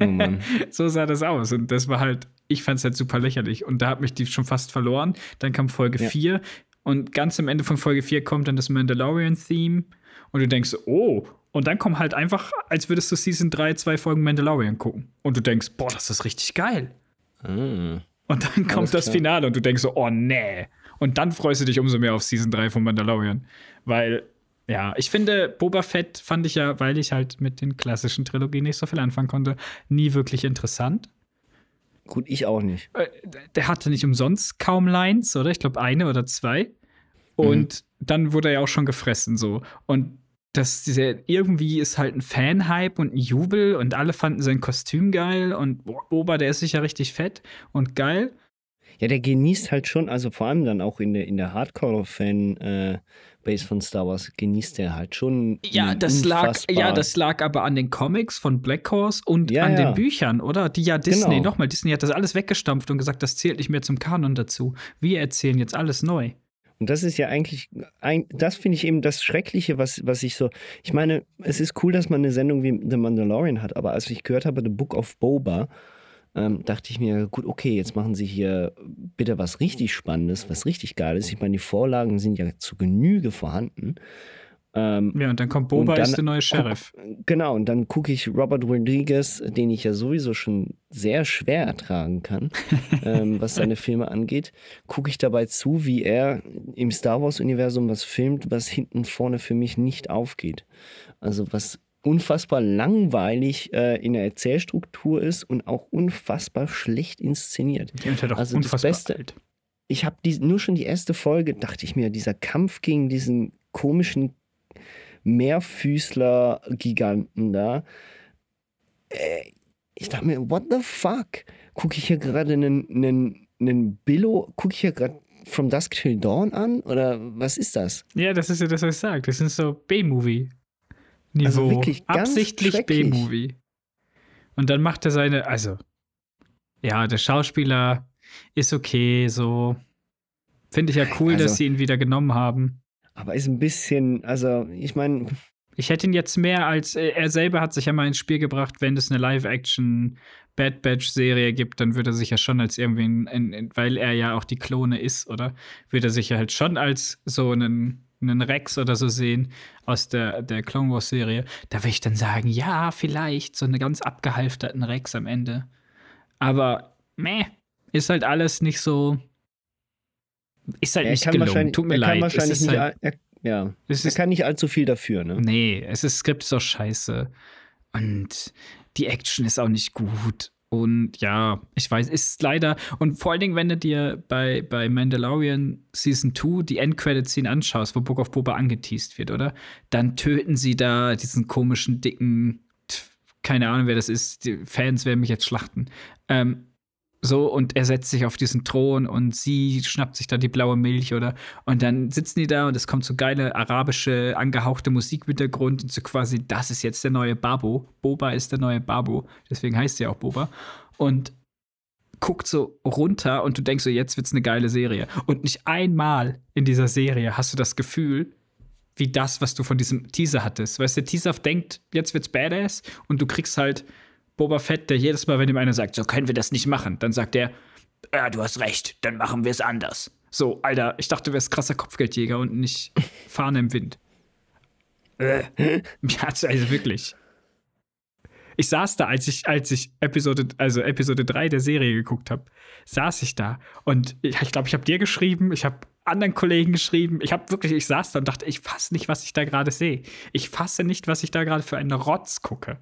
Oh Mann. so sah das aus. Und das war halt, ich fand es halt super lächerlich. Und da hat mich die schon fast verloren. Dann kam Folge Ja. 4 und ganz am Ende von Folge 4 kommt dann das Mandalorian-Theme und du denkst, oh, und dann kommt halt einfach, als würdest du Season 3 zwei Folgen Mandalorian gucken. Und du denkst, boah, das ist richtig geil. Ah. Und dann kommt Alles das klar. Finale und du denkst so, oh nee. Und dann freust du dich umso mehr auf Season 3 von Mandalorian. Weil, ja, ich finde, Boba Fett fand ich ja, weil ich halt mit den klassischen Trilogien nicht so viel anfangen konnte, nie wirklich interessant. Gut, ich auch nicht. Äh, Der hatte nicht umsonst kaum Lines, oder? Ich glaube, eine oder zwei. Und dann wurde er ja auch schon gefressen, so. Und das diese, irgendwie ist halt ein Fanhype und ein Jubel und alle fanden sein Kostüm geil und Boba, der ist sicher richtig fett und geil. Ja, der genießt halt schon, also vor allem dann auch in der, in der Hardcore-Fan-Base von Star Wars, genießt er halt schon. Ja, das lag, ja, das lag aber an den Comics von Black Horse und Ja, an ja. den Büchern, oder? Die ja Disney, Genau. nochmal, Disney hat das alles weggestampft und gesagt, das zählt nicht mehr zum Kanon dazu. Wir erzählen jetzt alles neu. Und das ist ja eigentlich, das finde ich eben das Schreckliche, was, was ich so, ich meine, es ist cool, dass man eine Sendung wie The Mandalorian hat, aber als ich gehört habe, The Book of Boba, ähm, dachte ich mir, gut, okay, jetzt machen sie hier bitte was richtig Spannendes, was richtig Geiles. Ich meine, die Vorlagen sind ja zu Genüge vorhanden. Ähm, Ja, und dann kommt Boba, dann ist der neue Sheriff. Genau, und dann gucke ich Robert Rodriguez, den ich ja sowieso schon sehr schwer ertragen kann, ähm, was seine Filme angeht, gucke ich dabei zu, wie er im Star Wars-Universum was filmt, was hinten vorne für mich nicht aufgeht. Also was unfassbar langweilig äh, in der Erzählstruktur ist und auch unfassbar schlecht inszeniert. Die halt auch Also das unfassbar Beste- alt. Ich habe nur schon die erste Folge, dachte ich mir, dieser Kampf gegen diesen komischen Meerfüßler-Giganten da. Äh, ich dachte mir, what the fuck? Gucke ich hier gerade einen, einen, einen Billo, gucke ich hier gerade From Dusk Till Dawn an? Oder was ist das? Ja, das ist ja das, was ich sage. Das ist so B-Movie-Niveau. Also wirklich ganz Absichtlich. B-Movie. Und dann macht er seine, also, ja, der Schauspieler ist okay, so. Finde ich ja cool, Also- dass sie ihn wieder genommen haben. Aber ist ein bisschen, also ich meine, Ich hätte ihn jetzt mehr als, äh, er selber hat sich ja mal ins Spiel gebracht, wenn es eine Live-Action Bad Batch-Serie gibt, dann würde er sich ja schon als irgendwie, weil er ja auch die Klone ist, oder? Würde er sich ja halt schon als so einen, einen Rex oder so sehen aus der, der Clone Wars-Serie. Da würde ich dann sagen, ja, vielleicht so einen ganz abgehalfterten Rex am Ende. Aber, meh, ist halt alles nicht so. Ist halt er nicht kann gelungen. Tut mir er leid. kann Es wahrscheinlich ist nicht, halt, er, ja, es er ist kann nicht allzu viel dafür, ne? Nee, es ist Skript ist auch scheiße. Und die Action ist auch nicht gut. Und ja, ich weiß, ist leider. Und vor allen Dingen, wenn du dir bei, bei Mandalorian Season 2 die Endcredit-Scene anschaust, wo Book of Boba angeteased wird, oder? Dann töten sie da diesen komischen, dicken, keine Ahnung, wer das ist. Die Fans werden mich jetzt schlachten. Ähm, so, und er setzt sich auf diesen Thron und sie schnappt sich da die blaue Milch, oder? Und dann sitzen die da und es kommt so geile arabische, angehauchte Musik mit der Grund und so quasi, das ist jetzt der neue Babo. Boba ist der neue Babo. Deswegen heißt sie auch Boba. Und guckt so runter und du denkst so, jetzt wird's eine geile Serie. Und nicht einmal in dieser Serie hast du das Gefühl, wie das, was du von diesem Teaser hattest. Weißt du, der Teaser denkt, jetzt wird's badass und du kriegst halt Boba Fett, der jedes Mal, wenn ihm einer sagt, so können wir das nicht machen, dann sagt er, ja, du hast recht, dann machen wir es anders. So, Alter, ich dachte, du wärst krasser Kopfgeldjäger und nicht Fahne im Wind. Ja, also wirklich. Ich saß da, als ich, als ich Episode, also Episode 3 der Serie geguckt habe, saß ich da und ich glaube, ich, glaub, ich habe dir geschrieben, ich habe anderen Kollegen geschrieben. Ich habe wirklich, ich saß da und dachte, ich fasse nicht, was ich da gerade sehe. Ich fasse nicht, was ich da gerade für einen Rotz gucke.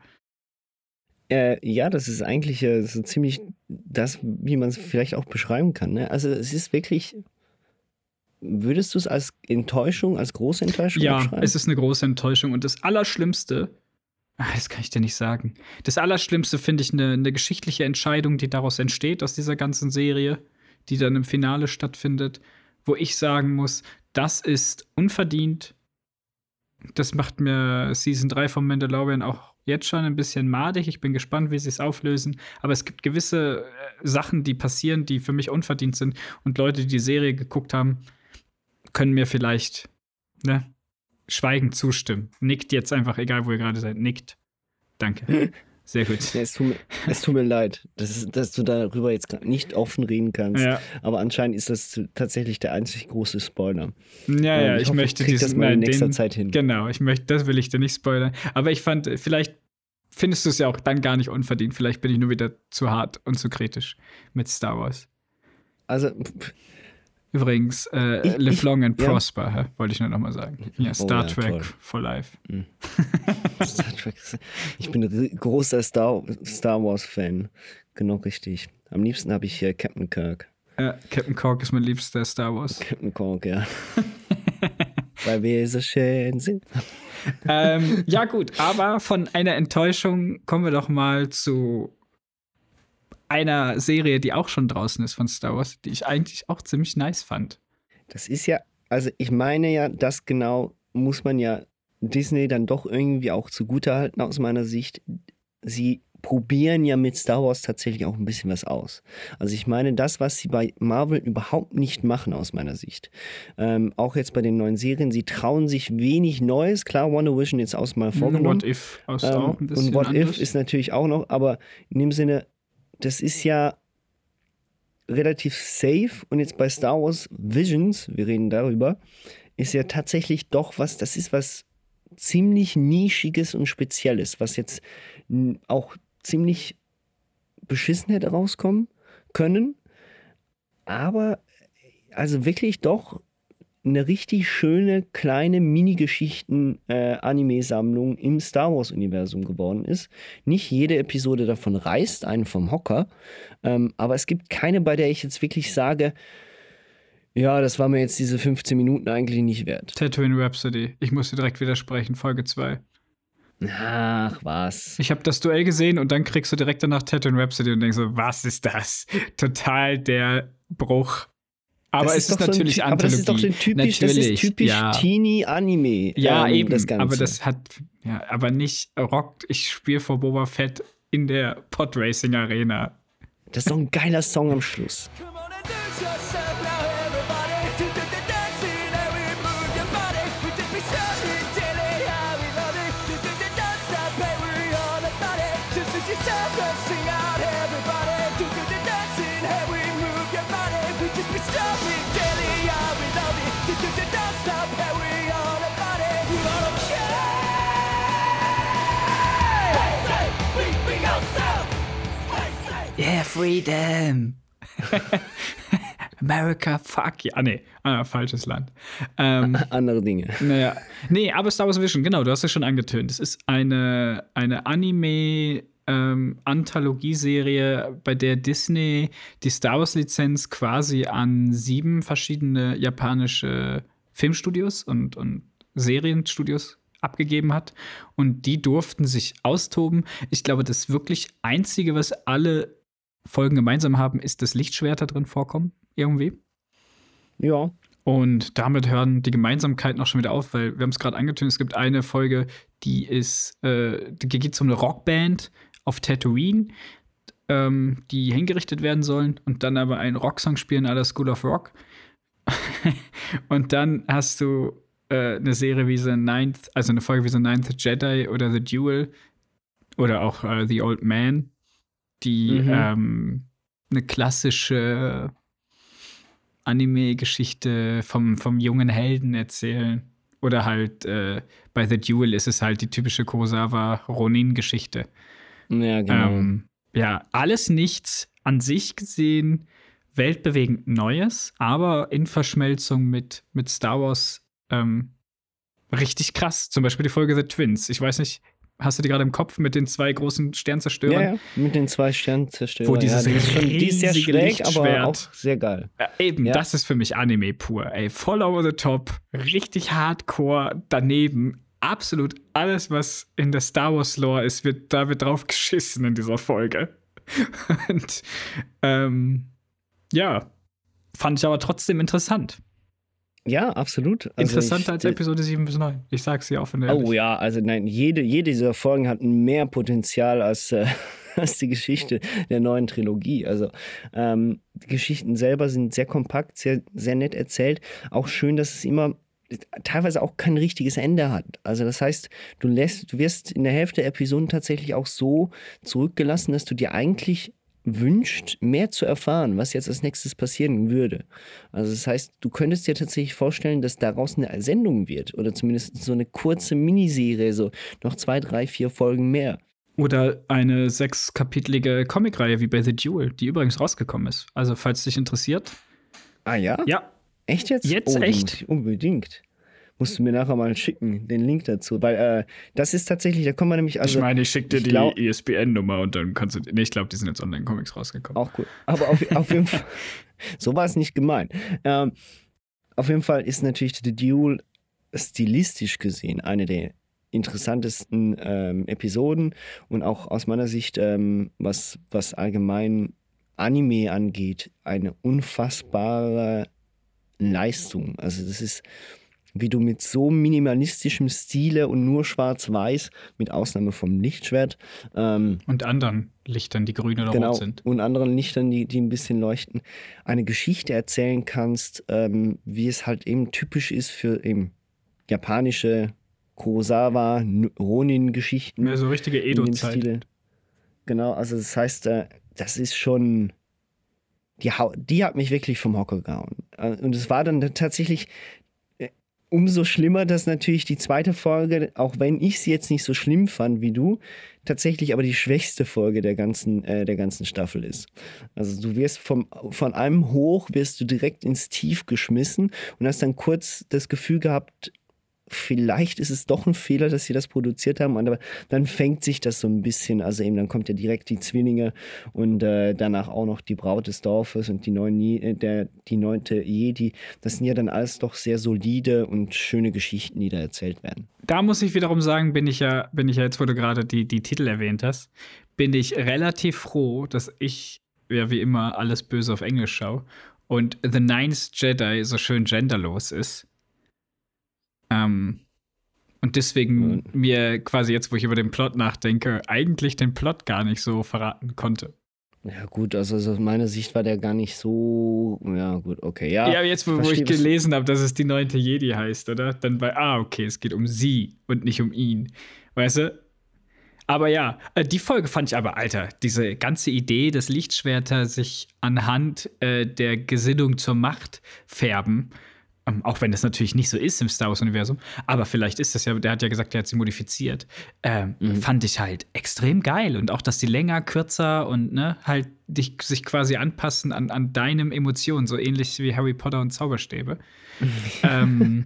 Äh, ja, das ist eigentlich äh, so ziemlich das, wie man es vielleicht auch beschreiben kann. Ne? Also es ist wirklich. Würdest du es als Enttäuschung, als große Enttäuschung Ja, es ist eine große Enttäuschung. Und das Allerschlimmste, ach, das kann ich dir nicht sagen. Das Allerschlimmste finde ich eine, eine geschichtliche Entscheidung, die daraus entsteht, aus dieser ganzen Serie, die dann im Finale stattfindet, wo ich sagen muss, das ist unverdient. Das macht mir Season 3 von Mandalorian auch jetzt schon ein bisschen madig. Ich bin gespannt, wie sie es auflösen. Aber es gibt gewisse äh, Sachen, die passieren, die für mich unverdient sind. Und Leute, die die Serie geguckt haben, können mir vielleicht ne, schweigend zustimmen. Nickt jetzt einfach, egal wo ihr gerade seid. Nickt. Danke. Sehr gut. Ja, es, tut mir, es, tut mir, leid, dass, dass, du darüber jetzt nicht offen reden kannst. Ja. Aber anscheinend ist das tatsächlich der einzig große Spoiler. Ja, ja, ähm, ich, ich hoffe, möchte diesen, das mal in nächster den, Zeit hin. Genau, ich möchte, das will ich dir nicht spoilern. Aber ich fand, vielleicht findest du es ja auch dann gar nicht unverdient. Vielleicht bin ich nur wieder zu hart und zu kritisch mit Star Wars. Also, Übrigens, äh, ich, Live Long and ja. Prosper, wollte ich nur noch mal sagen. Ja, Star oh, ja, Trek toll. for Life. Mhm. Star Trek. Ich bin ein großer Star, Star Wars-Fan. Genau richtig. Am liebsten habe ich hier Captain Kirk. Ja, Captain Kirk ist mein liebster Star Wars. Captain Kirk, ja. Weil wir so schön sind. ähm, ja, gut, aber von einer Enttäuschung kommen wir doch mal zu einer Serie, die auch schon draußen ist von Star Wars, die ich eigentlich auch ziemlich nice fand. Das ist ja, also ich meine ja, das genau muss man ja Disney dann doch irgendwie auch zugutehalten aus meiner Sicht. Sie probieren ja mit Star Wars tatsächlich auch ein bisschen was aus. Also ich meine, das, was sie bei Marvel überhaupt nicht machen aus meiner Sicht, ähm, auch jetzt bei den neuen Serien, sie trauen sich wenig Neues. Klar, Wonder Vision jetzt aus mal vorgenommen. What If aus ähm, auch ein bisschen Und What anders. If ist natürlich auch noch, aber in dem Sinne, das ist ja relativ safe. Und jetzt bei Star Wars Visions, wir reden darüber, ist ja tatsächlich doch was, das ist was ziemlich nischiges und spezielles, was jetzt auch ziemlich beschissen hätte rauskommen können. Aber also wirklich doch eine richtig schöne kleine Mini-Geschichten-Anime-Sammlung äh, im Star Wars-Universum geworden ist. Nicht jede Episode davon reißt einen vom Hocker, ähm, aber es gibt keine, bei der ich jetzt wirklich sage, ja, das war mir jetzt diese 15 Minuten eigentlich nicht wert. Tatooine Rhapsody. Ich muss dir direkt widersprechen, Folge 2. Ach, was. Ich habe das Duell gesehen und dann kriegst du direkt danach Tatooine Rhapsody und denkst so, was ist das? Total der Bruch aber das es ist, ist natürlich so ein, Aber das ist doch typisch, das ist typisch ja. Teenie-Anime. Ja, ähm, eben. Das Ganze. Aber das hat, ja, aber nicht rockt, ich spiele vor Boba Fett in der Podracing Arena. Das ist doch ein geiler Song am Schluss. Freedom. America, fuck ja. Ah, nee, ah, falsches Land. Ähm, Andere Dinge. Naja. Nee, aber Star Wars Vision, genau, du hast es schon angetönt. Es ist eine, eine Anime- ähm, Anthologieserie, bei der Disney die Star Wars-Lizenz quasi an sieben verschiedene japanische Filmstudios und, und Serienstudios abgegeben hat. Und die durften sich austoben. Ich glaube, das wirklich Einzige, was alle Folgen gemeinsam haben, ist, dass Lichtschwerter drin vorkommen, irgendwie. Ja. Und damit hören die Gemeinsamkeiten auch schon wieder auf, weil wir haben es gerade angetönt, es gibt eine Folge, die ist, äh, die geht um eine Rockband auf Tatooine, ähm, die hingerichtet werden sollen und dann aber einen Rocksong spielen aller School of Rock. und dann hast du äh, eine Serie wie The Ninth, also eine Folge wie The Ninth Jedi oder The Duel oder auch äh, The Old Man, die mhm. ähm, eine klassische Anime-Geschichte vom, vom jungen Helden erzählen. Oder halt äh, bei The Duel ist es halt die typische Kurosawa Ronin-Geschichte. Ja, genau. Ähm, ja, alles nichts an sich gesehen, weltbewegend Neues, aber in Verschmelzung mit, mit Star Wars ähm, richtig krass. Zum Beispiel die Folge The Twins. Ich weiß nicht, hast du die gerade im Kopf mit den zwei großen Sternzerstörern? ja, ja, mit den zwei Sternzerstörern. Wo dieses ja, die, ist schon, die ist sehr schräg, aber auch sehr geil. Ja, eben, das ist für mich Anime pur. Ey, voll over the top, richtig hardcore, daneben. Absolut alles, was in der Star Wars Lore ist, wird, da wird drauf geschissen in dieser Folge. Und ähm, ja, fand ich aber trotzdem interessant. Ja, absolut. Also Interessanter ich- als Episode 7 bis 9. Ich sag's dir offen. und Oh ehrlich. ja, also nein, jede, jede dieser Folgen hat mehr Potenzial als, äh, als die Geschichte der neuen Trilogie. Also ähm, die Geschichten selber sind sehr kompakt, sehr, sehr nett erzählt. Auch schön, dass es immer teilweise auch kein richtiges Ende hat. Also das heißt, du lässt, du wirst in der Hälfte der Episoden tatsächlich auch so zurückgelassen, dass du dir eigentlich wünscht, mehr zu erfahren, was jetzt als nächstes passieren würde. Also das heißt, du könntest dir tatsächlich vorstellen, dass daraus eine Sendung wird oder zumindest so eine kurze Miniserie, so noch zwei, drei, vier Folgen mehr. Oder eine sechskapitelige Comicreihe wie bei The Duel, die übrigens rausgekommen ist. Also, falls dich interessiert. Ah ja? Ja, Echt jetzt? Jetzt oh, echt? Unbedingt. Musst du mir nachher mal schicken, den Link dazu. Weil äh, das ist tatsächlich, da kommen wir nämlich also. ich meine, ich schicke dir die glaub- ISBN-Nummer und dann kannst du. Nee, ich glaube, die sind jetzt Online-Comics rausgekommen. Auch gut. Aber auf, auf jeden Fall, so war es nicht gemeint. Ähm, auf jeden Fall ist natürlich The Duel stilistisch gesehen eine der interessantesten ähm, Episoden und auch aus meiner Sicht, ähm, was, was allgemein Anime angeht, eine unfassbare Leistung. Also das ist, wie du mit so minimalistischem Stile und nur schwarz-weiß, mit Ausnahme vom Lichtschwert, ähm, Und anderen Lichtern, die grün oder genau, rot sind. und anderen Lichtern, die, die ein bisschen leuchten, eine Geschichte erzählen kannst, ähm, wie es halt eben typisch ist für eben japanische Kurosawa, Ronin-Geschichten. Mehr so richtige Edo-Zeit. Genau, also das heißt, äh, das ist schon. Die, die hat mich wirklich vom Hocker gehauen. Äh, Und es war dann tatsächlich umso schlimmer, dass natürlich die zweite Folge, auch wenn ich sie jetzt nicht so schlimm fand wie du, tatsächlich aber die schwächste Folge der ganzen, äh, der ganzen Staffel ist. Also du wirst vom, von einem hoch, wirst du direkt ins Tief geschmissen und hast dann kurz das Gefühl gehabt, vielleicht ist es doch ein Fehler, dass sie das produziert haben, aber dann fängt sich das so ein bisschen, also eben dann kommt ja direkt die Zwillinge und äh, danach auch noch die Braut des Dorfes und die, neuen, Je- äh, der, die neunte Jedi. Das sind ja dann alles doch sehr solide und schöne Geschichten, die da erzählt werden. Da muss ich wiederum sagen, bin ich ja, bin ich ja jetzt, wo du gerade die, die Titel erwähnt hast, bin ich relativ froh, dass ich ja wie immer alles böse auf Englisch schaue und The Ninth Jedi so schön genderlos ist. Ähm, und deswegen mir quasi jetzt, wo ich über den Plot nachdenke, eigentlich den Plot gar nicht so verraten konnte. Ja gut, also aus meiner Sicht war der gar nicht so, ja gut, okay, ja. Ja, jetzt, wo, wo ich gelesen habe, dass es die neunte Jedi heißt, oder? Dann bei, ah, okay, es geht um sie und nicht um ihn. Weißt du? Aber ja, äh, die Folge fand ich aber, Alter, diese ganze Idee, dass Lichtschwerter sich anhand äh, der Gesinnung zur Macht färben, ähm, auch wenn das natürlich nicht so ist im Star Wars-Universum, aber vielleicht ist das ja, der hat ja gesagt, der hat sie modifiziert, ähm, fand ich halt extrem geil. Und auch, dass die länger, kürzer und ne, halt dich, sich quasi anpassen an, an deinem Emotionen, so ähnlich wie Harry Potter und Zauberstäbe. ähm,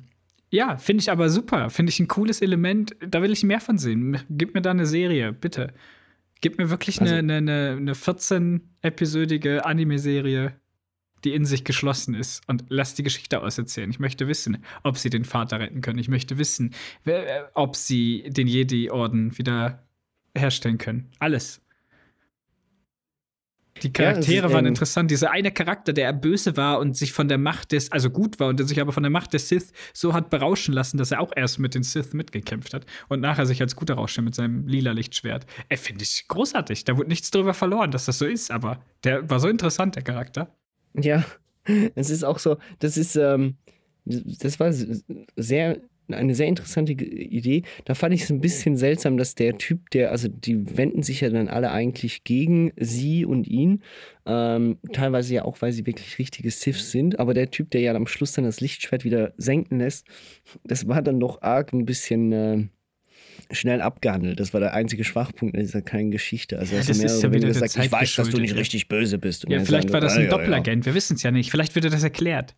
ja, finde ich aber super. Finde ich ein cooles Element. Da will ich mehr von sehen. Gib mir da eine Serie, bitte. Gib mir wirklich Also- eine, eine, eine, eine 14-episödige Anime-Serie, die in sich geschlossen ist. Und lass die Geschichte auserzählen. Ich möchte wissen, ob sie den Vater retten können. Ich möchte wissen, wer, äh, ob sie den Jedi-Orden wieder herstellen können. Alles. Die Ja, Charaktere waren ähm, interessant. Dieser eine Charakter, der böse war und sich von der Macht des, also gut war und der sich aber von der Macht des Sith so hat berauschen lassen, dass er auch erst mit den Sith mitgekämpft hat und nachher sich als guter rausstellt mit seinem lila Lichtschwert. Ey, finde ich großartig. Da wurde nichts drüber verloren, dass das so ist, aber der war so interessant, der Charakter. Ja, es ist auch so, das ist, ähm, das war sehr, eine sehr interessante Idee. Da fand ich es ein bisschen seltsam, dass der Typ, der, also die wenden sich ja dann alle eigentlich gegen sie und ihn. Ähm, teilweise ja auch, weil sie wirklich richtige Siths sind. Aber der Typ, der ja am Schluss dann das Lichtschwert wieder senken lässt, das war dann doch arg ein bisschen, äh, schnell abgehandelt. Das war der einzige Schwachpunkt in dieser kleinen Geschichte. Also, Ja, das mehr ist ja wieder weniger der sagt, ich Zeit weiß, dass du nicht richtig böse bist. Ja, vielleicht sagen war das ein ja, ja. Doppelagent. Wir wissen es ja nicht. Vielleicht wird er das erklärt.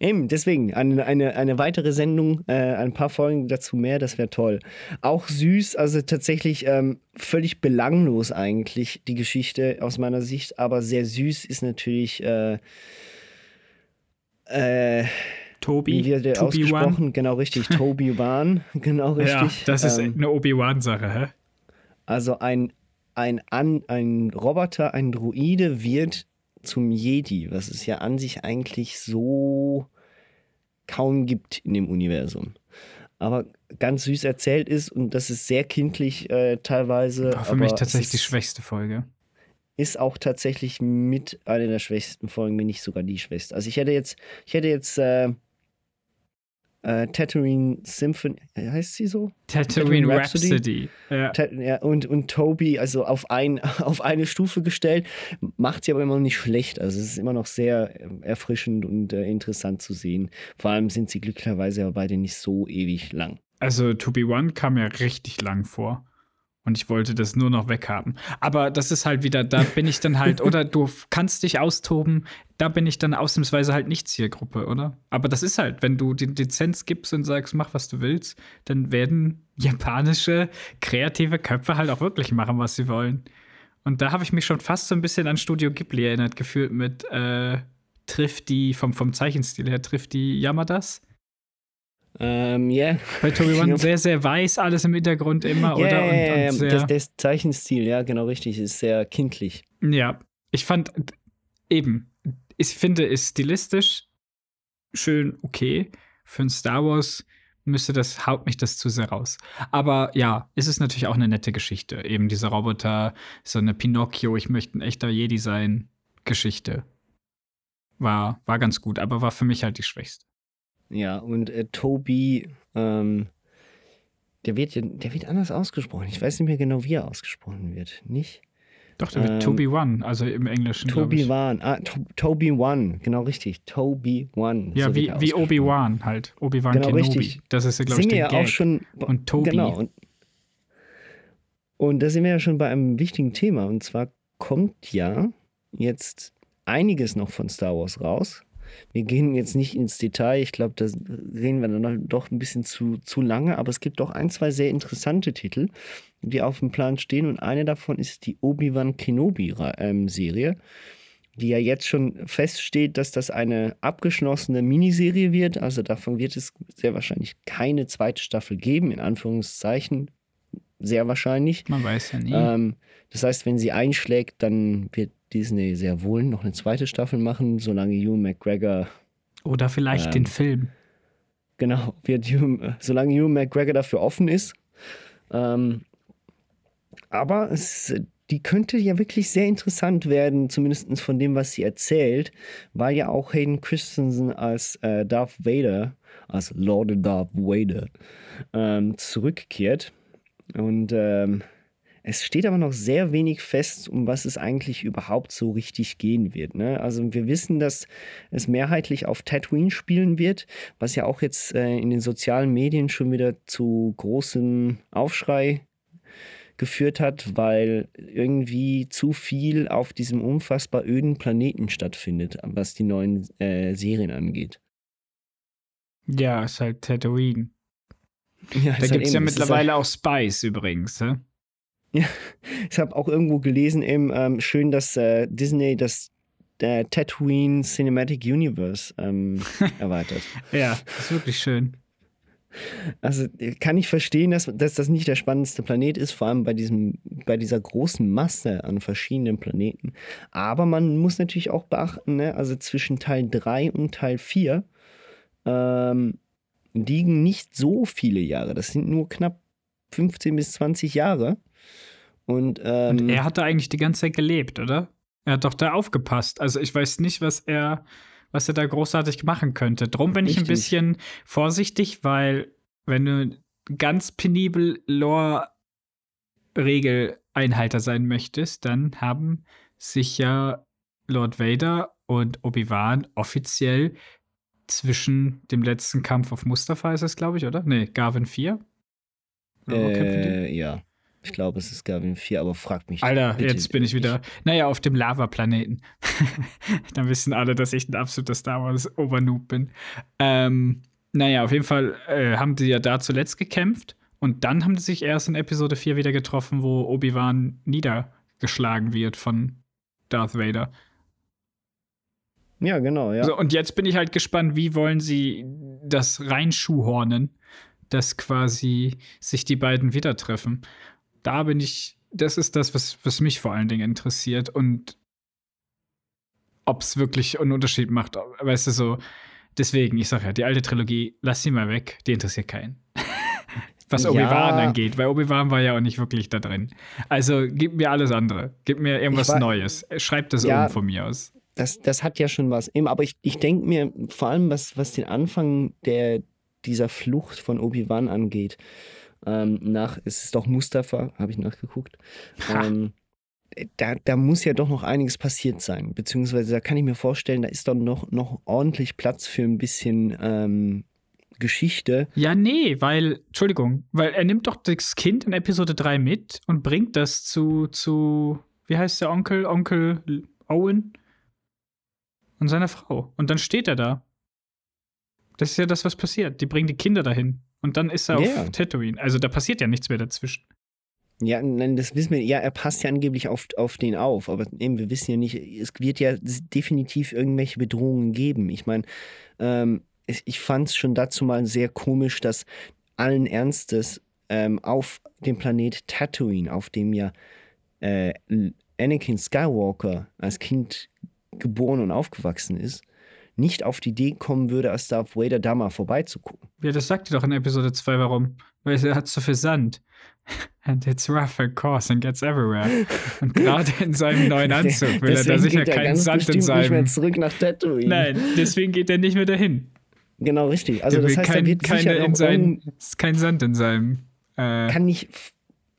Eben, deswegen, eine, eine, eine weitere Sendung, äh, ein paar Folgen dazu mehr, das wäre toll. Auch süß, also tatsächlich ähm, völlig belanglos eigentlich, die Geschichte aus meiner Sicht, aber sehr süß ist natürlich, äh, äh, Tobi, wie wird der Tobi Wan. ausgesprochen? Genau richtig, Toby Wan, genau Ja, richtig. das ist Ähm, eine Obi-Wan-Sache, hä? also ein, ein, An, ein Roboter, ein Druide wird zum Jedi, was es ja an sich eigentlich so kaum gibt in dem Universum. Aber ganz süß erzählt ist und das ist sehr kindlich äh, teilweise. War für mich tatsächlich die ist, schwächste Folge. Ist auch tatsächlich mit einer der schwächsten Folgen, wenn nicht sogar die schwächste. Also ich hätte jetzt, ich hätte jetzt äh, äh, Tatooine Symphony, äh, heißt sie so? Tatooine Tatooine Rhapsody. Rhapsody. Ja. Ja, und, und Toby also auf, ein, auf eine Stufe gestellt, macht sie aber immer noch nicht schlecht. Also es ist immer noch sehr erfrischend und äh, interessant zu sehen. Vor allem sind sie glücklicherweise aber beide nicht so ewig lang. Also Tobi One kam mir richtig lang vor. Und ich wollte das nur noch weghaben. Aber das ist halt wieder, da bin ich dann halt, oder du kannst dich austoben, da bin ich dann ausnahmsweise halt nicht Zielgruppe, oder? Aber das ist halt, wenn du die Lizenz gibst und sagst, mach was du willst, dann werden japanische kreative Köpfe halt auch wirklich machen, was sie wollen. Und da habe ich mich schon fast so ein bisschen an Studio Ghibli erinnert gefühlt mit äh, trifft die, vom, vom Zeichenstil her, trifft die Yamadas? Ähm, ja. Bei Tobi One sehr, sehr weiß, alles im Hintergrund immer, Ja, oder? Und, und sehr, das, das Zeichenstil, ja, genau richtig, ist sehr kindlich. ja, ich fand eben, ich finde, ist stilistisch schön okay. Für ein Star Wars müsste das, haut mich das zu sehr raus. Aber ja, es ist natürlich auch eine nette Geschichte. Eben diese Roboter, so eine Pinocchio, ich möchte ein echter Jedi sein, Geschichte. War, war ganz gut, aber war für mich halt die schwächste. Ja, und äh, Toby, ähm, der wird, der wird anders ausgesprochen. Ich weiß nicht mehr genau, wie er ausgesprochen wird. Nicht? Doch, der wird Ähm, Toby One, also im Englischen. Toby. Wan. Ah, to Toby One, genau richtig. Toby One. Ja, so wie, wie. Obi-Wan halt. Obi-Wan Genau, Kenobi. richtig. Das ist ja, glaube ich, der ja auch schon. Und Tobi. Genau. Und, und da sind wir ja schon bei einem wichtigen Thema. Und zwar kommt ja jetzt einiges noch von Star Wars raus. Wir gehen jetzt nicht ins Detail. Ich glaube, da reden wir dann doch ein bisschen zu, zu lange. Aber es gibt doch ein, zwei sehr interessante Titel, die auf dem Plan stehen. Und eine davon ist die Obi-Wan Kenobi-Serie, die ja jetzt schon feststeht, dass das eine abgeschlossene Miniserie wird. Also davon wird es sehr wahrscheinlich keine zweite Staffel geben, in Anführungszeichen. Sehr wahrscheinlich. Man weiß ja nie. Ähm, das heißt, wenn sie einschlägt, dann wird Disney sehr wohl noch eine zweite Staffel machen, solange Hugh McGregor, Oder vielleicht ähm, den Film. genau, wird Hugh, solange Hugh McGregor dafür offen ist. Ähm, aber es, die könnte ja wirklich sehr interessant werden, zumindest von dem, was sie erzählt, weil ja auch Hayden Christensen als äh, Darth Vader, als Lord Darth Vader, ähm, zurückkehrt. Und ähm, es steht aber noch sehr wenig fest, um was es eigentlich überhaupt so richtig gehen wird. Ne? Also wir wissen, dass es mehrheitlich auf Tatooine spielen wird, was ja auch jetzt äh, in den sozialen Medien schon wieder zu großem Aufschrei geführt hat, weil irgendwie zu viel auf diesem unfassbar öden Planeten stattfindet, was die neuen äh, Serien angeht. Ja, ist halt Tatooine. Ja, Da gibt es ja mittlerweile auch Spice übrigens. Hä? Ich habe auch irgendwo gelesen, eben, ähm, schön, dass äh, Disney das äh, Tatooine Cinematic Universe ähm, erweitert. Ja, ist wirklich schön. Also äh, kann ich verstehen, dass, dass das nicht der spannendste Planet ist, vor allem bei, diesem, bei dieser großen Masse an verschiedenen Planeten. Aber man muss natürlich auch beachten, ne, also zwischen Teil 3 und Teil 4 ähm, liegen nicht so viele Jahre. Das sind nur knapp 15 bis 20 Jahre. Und, ähm, Und er hat da eigentlich die ganze Zeit gelebt, oder? Er hat doch da aufgepasst. Also ich weiß nicht, was er, was er da großartig machen könnte. Drum bin ich ein Richtig. bisschen vorsichtig, weil wenn du ganz penibel Lore-Regel-Einhalter sein möchtest, dann haben sich ja Lord Vader und Obi-Wan offiziell zwischen dem letzten Kampf auf Mustafa ist es, glaube ich, oder? Nee, Garvin 4. Oder wo kämpfen die? Äh, ja. Ich glaube, es ist Gavin 4, aber fragt mich. Alter, bitte jetzt bin ich wieder. Naja, auf dem Lava-Planeten. Dann wissen alle, dass ich ein absoluter Star Wars-Overnoob bin. Ähm, naja, auf jeden Fall äh, haben die ja da zuletzt gekämpft. Und dann haben sie sich erst in Episode 4 wieder getroffen, wo Obi-Wan niedergeschlagen wird von Darth Vader. Ja, genau, ja. So, und jetzt bin ich halt gespannt, wie wollen sie das reinschuhhornen, dass quasi sich die beiden wieder treffen. Da bin ich, das ist das, was, was mich vor allen Dingen interessiert und ob es wirklich einen Unterschied macht. Weißt du, so, deswegen, ich sag ja, die alte Trilogie, lass sie mal weg, die interessiert keinen. was Ja. Obi-Wan angeht, weil Obi-Wan war ja auch nicht wirklich da drin. Also gib mir alles andere. Gib mir irgendwas war- Neues. Schreib das Ja. um von mir aus. das, das hat ja schon was. Eben, aber ich, ich denke mir, vor allem was, was den Anfang der, dieser Flucht von Obi-Wan angeht, ähm, nach, es ist doch Mustafa, habe ich nachgeguckt, Ha. ähm, da, da muss ja doch noch einiges passiert sein. Beziehungsweise da kann ich mir vorstellen, da ist doch noch, noch ordentlich Platz für ein bisschen ähm, Geschichte. Ja, nee, weil, Entschuldigung, weil er nimmt doch das Kind in Episode 3 mit und bringt das zu, zu, wie heißt der Onkel? Onkel Owen und seiner Frau. Und dann steht er da. Das ist ja das, was passiert. Die bringen die Kinder dahin. Und dann ist er Ja. auf Tatooine. Also da passiert ja nichts mehr dazwischen. Ja, nein, das wissen wir. Ja, er passt ja angeblich auf, auf den auf, aber eben, wir wissen ja nicht, es wird ja definitiv irgendwelche Bedrohungen geben. Ich meine, ähm, ich fand es schon dazu mal sehr komisch, dass allen Ernstes ähm, auf dem Planet Tatooine, auf dem ja äh, Anakin Skywalker als Kind geboren und aufgewachsen ist, nicht auf die Idee kommen würde, als Darth Vader da mal vorbeizugucken. Ja, das sagt ihr doch in Episode 2, warum? Weil er hat so viel Sand. And it's rough and coarse and gets everywhere. Und gerade in seinem neuen Anzug will er da sicher geht er keinen ganz Sand in bestimmt nicht mehr seinem. zurück nach Tatooine. Nein, deswegen geht er nicht mehr dahin. Genau, richtig. Also Der das heißt, kein, da wird sicher in noch sein, kein Sand in seinem. Äh, kann nicht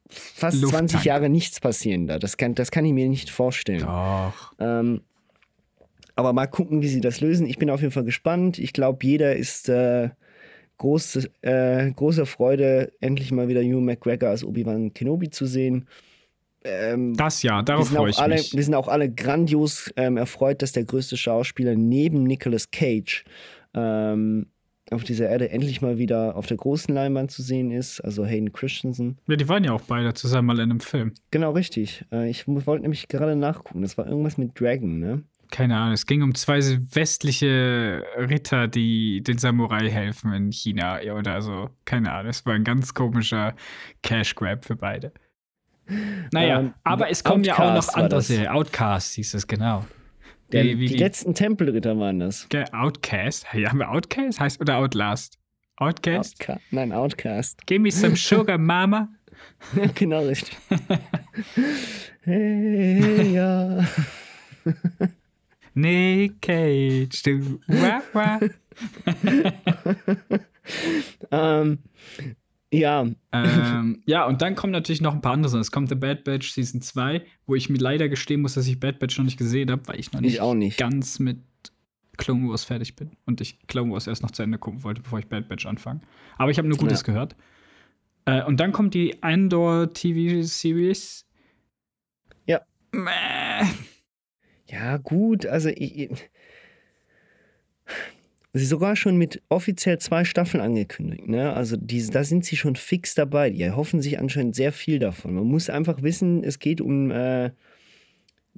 fast Lufttank. 20 Jahre nichts passieren da. Das kann, das kann ich mir nicht vorstellen. doch. Ähm, aber mal gucken, wie sie das lösen. Ich bin auf jeden Fall gespannt. Ich glaube, jeder ist äh, groß, äh, großer Freude, endlich mal wieder Hugh McGregor als Obi-Wan Kenobi zu sehen. Ähm, Das ja, darauf freue ich alle, mich. wir sind auch alle grandios ähm, erfreut, dass der größte Schauspieler neben Nicolas Cage ähm, auf dieser Erde endlich mal wieder auf der großen Leinwand zu sehen ist. Also Hayden Christensen. Ja, die waren ja auch beide zusammen mal in einem Film. Genau, richtig. Äh, ich wollte nämlich gerade nachgucken. Das war irgendwas mit Dragon, ne? Keine Ahnung, es ging um zwei westliche Ritter, die den Samurai helfen in China ja, oder so. Keine Ahnung, es war ein ganz komischer Cash Grab für beide. Naja, Ähm, aber es kommen ja auch Outcast noch andere. Outcast hieß es, genau. Der, Wie- wie die, die- letzten Tempelritter waren das. Outcast? Hey, haben wir Outcast? Heißt oder Outlast? Outcast? Outca Nein, Outcast. Give me some sugar, Mama. genau, richtig. hey, ja. Nick Cage, du. Wah, wah. Ähm, ja, ähm, ja, und dann kommen natürlich noch ein paar andere Sachen. Es kommt The Bad Batch Season 2, wo ich mir leider gestehen muss, dass ich Bad Batch noch nicht gesehen habe, weil ich noch nicht, Ich auch nicht. ganz mit Clone Wars fertig bin. Und ich Clone Wars erst noch zu Ende gucken wollte, bevor ich Bad Batch anfange. Aber ich habe nur Gutes Ja. gehört. Äh, und dann kommt die Andor TV Series. Ja. Mäh. Ja, gut. Also, ich, sie sogar schon mit offiziell zwei Staffeln angekündigt. Ne? Also, die, da sind sie schon fix dabei. Die erhoffen sich anscheinend sehr viel davon. Man muss einfach wissen, es geht um äh,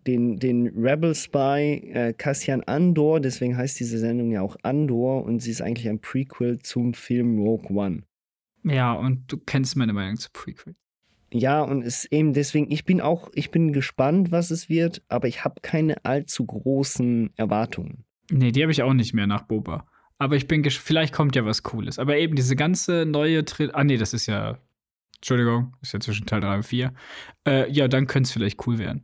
den, den Rebel Spy äh, Cassian Andor. Deswegen heißt diese Sendung ja auch Andor. Und sie ist eigentlich ein Prequel zum Film Rogue One. Ja, und du kennst meine Meinung zu Prequel. Ja, und es eben deswegen, ich bin auch, ich bin gespannt, was es wird, aber ich habe keine allzu großen Erwartungen. Nee, die habe ich auch nicht mehr nach Boba. Aber ich bin, vielleicht kommt ja was Cooles. Aber eben diese ganze neue Tri Ah, nee, das ist ja. Entschuldigung, ist ja zwischen Teil 3 und 4. Äh, ja, dann könnte es vielleicht cool werden.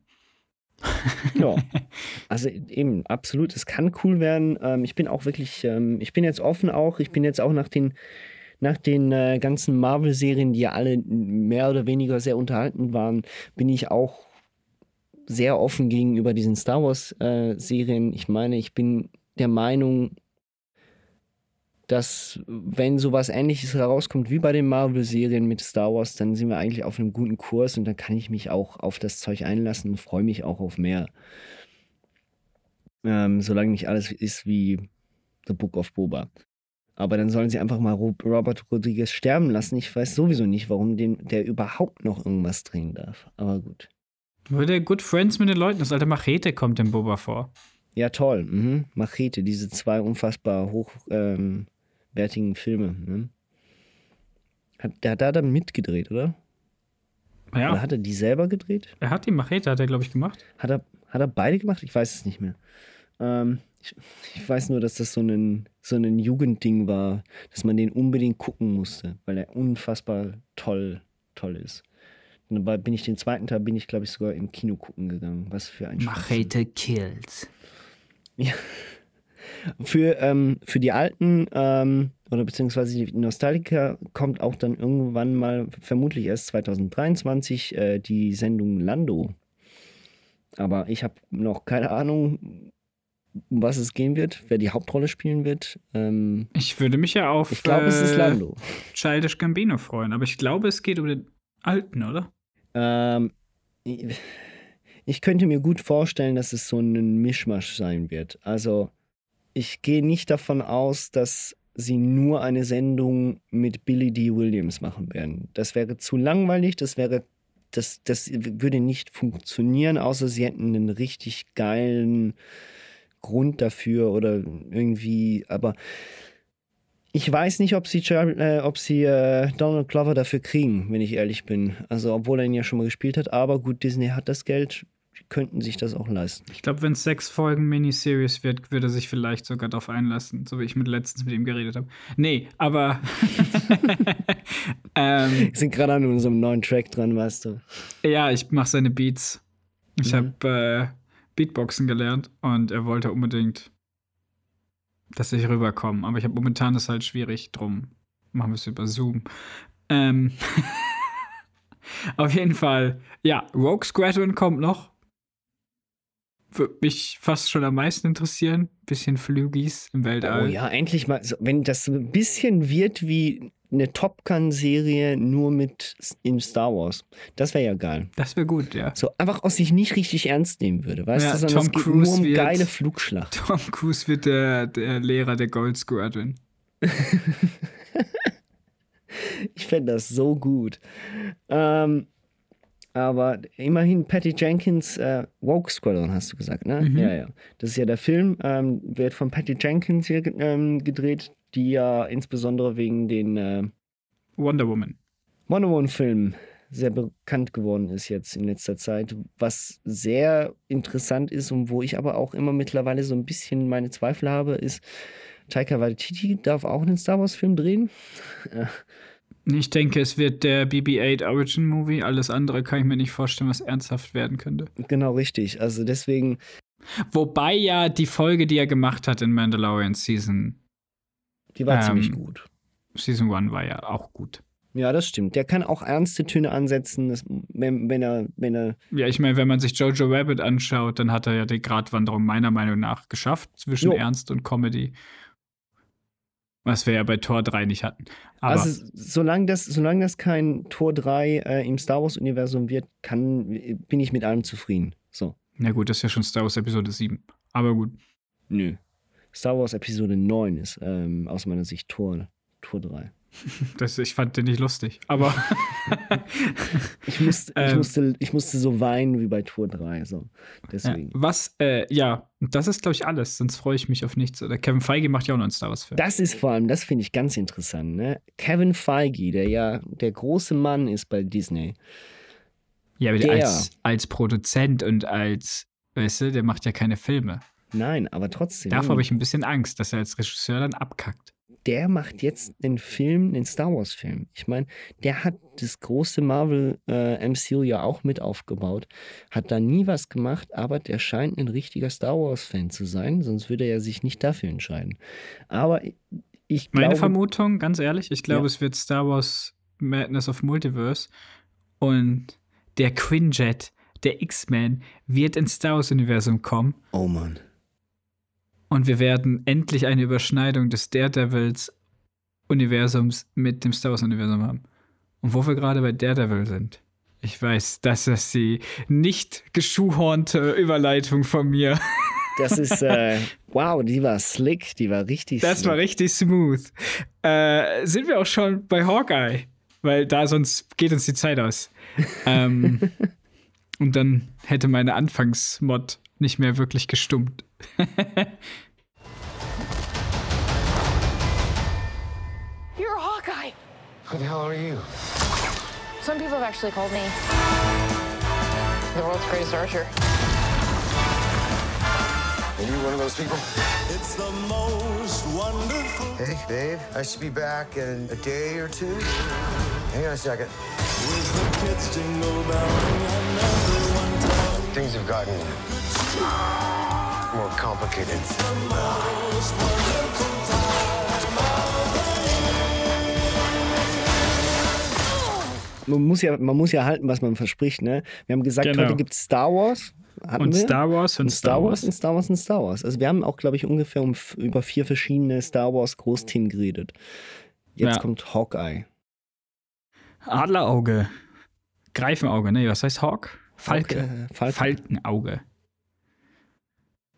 Ja, also eben, absolut, es kann cool werden. Ähm, ich bin auch wirklich, ähm, ich bin jetzt offen auch, ich bin jetzt auch nach den, nach den äh, ganzen Marvel-Serien, die ja alle mehr oder weniger sehr unterhaltend waren, bin ich auch sehr offen gegenüber diesen Star Wars-Serien. ich meine, ich bin der Meinung, dass wenn sowas ähnliches herauskommt wie bei den Marvel-Serien mit Star Wars, dann sind wir eigentlich auf einem guten Kurs und dann kann ich mich auch auf das Zeug einlassen und freue mich auch auf mehr. Ähm, solange nicht alles ist wie The Book of Boba. Aber dann sollen sie einfach mal Robert Rodriguez sterben lassen. Ich weiß sowieso nicht, warum den, der überhaupt noch irgendwas drehen darf. Aber gut. Weil der Good Friends mit den Leuten, das alte Machete kommt im Boba vor. Ja, toll. Mhm. Machete, diese zwei unfassbar hochwertigen ähm, Filme. Ne? Hat, der hat da dann mitgedreht, oder? Ja. Oder hat er die selber gedreht? Er hat die Machete, hat er, glaube ich, gemacht. Hat er, hat er beide gemacht? Ich weiß es nicht mehr. Ähm, ich, ich, weiß nur, dass das so ein, so ein Jugendding war, dass man den unbedingt gucken musste, weil er unfassbar toll, toll ist. Und dabei bin ich den zweiten Teil, bin ich, glaube ich, sogar im Kino gucken gegangen. Was für ein Machete Kills. Ja. Für, ähm, für die Alten ähm, oder beziehungsweise die Nostalgiker kommt auch dann irgendwann mal, vermutlich erst 2023, äh, die Sendung Lando. Aber ich habe noch keine Ahnung, um was es gehen wird, wer die Hauptrolle spielen wird. Ähm, ich würde mich ja auf ich glaube, äh, es ist Lando. Childish Gambino freuen, aber ich glaube, es geht um den Alten, oder? Ähm, ich könnte mir gut vorstellen, dass es so ein Mischmasch sein wird. Also ich gehe nicht davon aus, dass sie nur eine Sendung mit Billy D. Williams machen werden. Das wäre zu langweilig, das wäre das, das würde nicht funktionieren, außer sie hätten einen richtig geilen Grund dafür oder irgendwie, aber ich weiß nicht, ob sie, äh, ob sie äh, Donald Glover dafür kriegen, wenn ich ehrlich bin. Also, obwohl er ihn ja schon mal gespielt hat. Aber gut, Disney hat das Geld, könnten sich das auch leisten. Ich glaube, wenn es sechs Folgen Miniseries wird, würde er sich vielleicht sogar darauf einlassen, so wie ich mit letztens mit ihm geredet habe. Nee, aber. ähm, Wir sind gerade an unserem neuen Track dran, weißt du. Ja, ich mache seine Beats. Ich mhm. habe äh, Beatboxen gelernt und er wollte unbedingt, dass ich rüberkomme. Aber ich habe momentan das halt schwierig, drum machen wir es über Zoom. Ähm Auf jeden Fall, ja, Rogue Squadron kommt noch. Würde mich fast schon am meisten interessieren. Bisschen Flügis im Weltall. Oh ja, endlich mal. Wenn das so ein bisschen wird wie eine Top Gun-Serie nur mit in Star Wars. Das wäre ja geil. Das wäre gut, ja. So einfach aus sich nicht richtig ernst nehmen würde, weißt ja, du? Sondern Tom es geht nur um wird, geile Flugschlacht. Tom Cruise wird der, der Lehrer der Gold Squadron. ich fände das so gut. Ähm, aber immerhin Patty Jenkins, äh, Woke Squadron hast du gesagt, ne? Mhm. Ja, ja. Das ist ja der Film, ähm, wird von Patty Jenkins hier ähm, gedreht die ja insbesondere wegen den äh, Wonder Woman. Wonder Woman-Film sehr bekannt geworden ist jetzt in letzter Zeit, was sehr interessant ist und wo ich aber auch immer mittlerweile so ein bisschen meine Zweifel habe, ist, Taika Waititi darf auch einen Star Wars-Film drehen. Ich denke, es wird der BB-8 Origin Movie. Alles andere kann ich mir nicht vorstellen, was ernsthaft werden könnte. Genau, richtig. Also deswegen. Wobei ja die Folge, die er gemacht hat in Mandalorian Season die war ähm, ziemlich gut. Season 1 war ja auch gut. Ja, das stimmt. Der kann auch ernste Töne ansetzen, das, wenn, wenn, er, wenn er. Ja, ich meine, wenn man sich Jojo Rabbit anschaut, dann hat er ja die Gratwanderung meiner Meinung nach geschafft zwischen jo. Ernst und Comedy. Was wir ja bei Tor 3 nicht hatten. Aber also, solange das, solange das kein Tor 3 äh, im Star Wars-Universum wird, kann, bin ich mit allem zufrieden. So. Na gut, das ist ja schon Star Wars Episode 7. Aber gut. Nö. Star Wars Episode 9 ist ähm, aus meiner Sicht Tor, Tor 3. Das, ich fand den nicht lustig, aber. ich, musste, ähm, ich, musste, ich musste so weinen wie bei Tour 3. So. Deswegen. Ja, was, äh, ja, das ist, glaube ich, alles. Sonst freue ich mich auf nichts. Oder Kevin Feige macht ja auch noch einen Star Wars-Film. Das ist vor allem, das finde ich ganz interessant. Ne? Kevin Feige, der ja der große Mann ist bei Disney. Ja, aber der, als, als Produzent und als, weißt du, der macht ja keine Filme. Nein, aber trotzdem. Davor habe ich ein bisschen Angst, dass er als Regisseur dann abkackt. Der macht jetzt einen Film, einen Star Wars-Film. Ich meine, der hat das große Marvel äh, MCU ja auch mit aufgebaut, hat da nie was gemacht, aber der scheint ein richtiger Star Wars-Fan zu sein, sonst würde er sich nicht dafür entscheiden. Aber ich glaube. Meine Vermutung, ganz ehrlich, ich glaube, ja. es wird Star Wars Madness of Multiverse und der Quinjet, der X-Men, wird ins Star Wars-Universum kommen. Oh Mann. Und wir werden endlich eine Überschneidung des Daredevils Universums mit dem Star Wars-Universum haben. Und wo wir gerade bei Daredevil sind. Ich weiß, das ist die nicht geschuhhornte Überleitung von mir. Das ist, äh, wow, die war slick, die war richtig Das slick. war richtig smooth. Äh, sind wir auch schon bei Hawkeye? Weil da sonst geht uns die Zeit aus. ähm, und dann hätte meine Anfangsmod nicht mehr wirklich gestummt. You're a Hawkeye. Who the hell are you? Some people have actually called me the world's greatest archer. Are you one of those people? It's the most wonderful. Hey, babe, I should be back in a day or two. Hang on a second. Things have gotten more complicated. Man muss, ja, man muss ja halten, was man verspricht, ne? Wir haben gesagt, Genau. heute gibt es Star Wars. Und wir? Star Wars und und Star Star Wars Wars. und Star Wars und Star Wars. Also wir haben auch, glaube ich, ungefähr um, über vier verschiedene Star Wars Großthemen geredet. Jetzt Ja. kommt Hawkeye. Adlerauge. Greifenauge, ne? Was heißt Hawk? Falke. Falke. Falkenauge.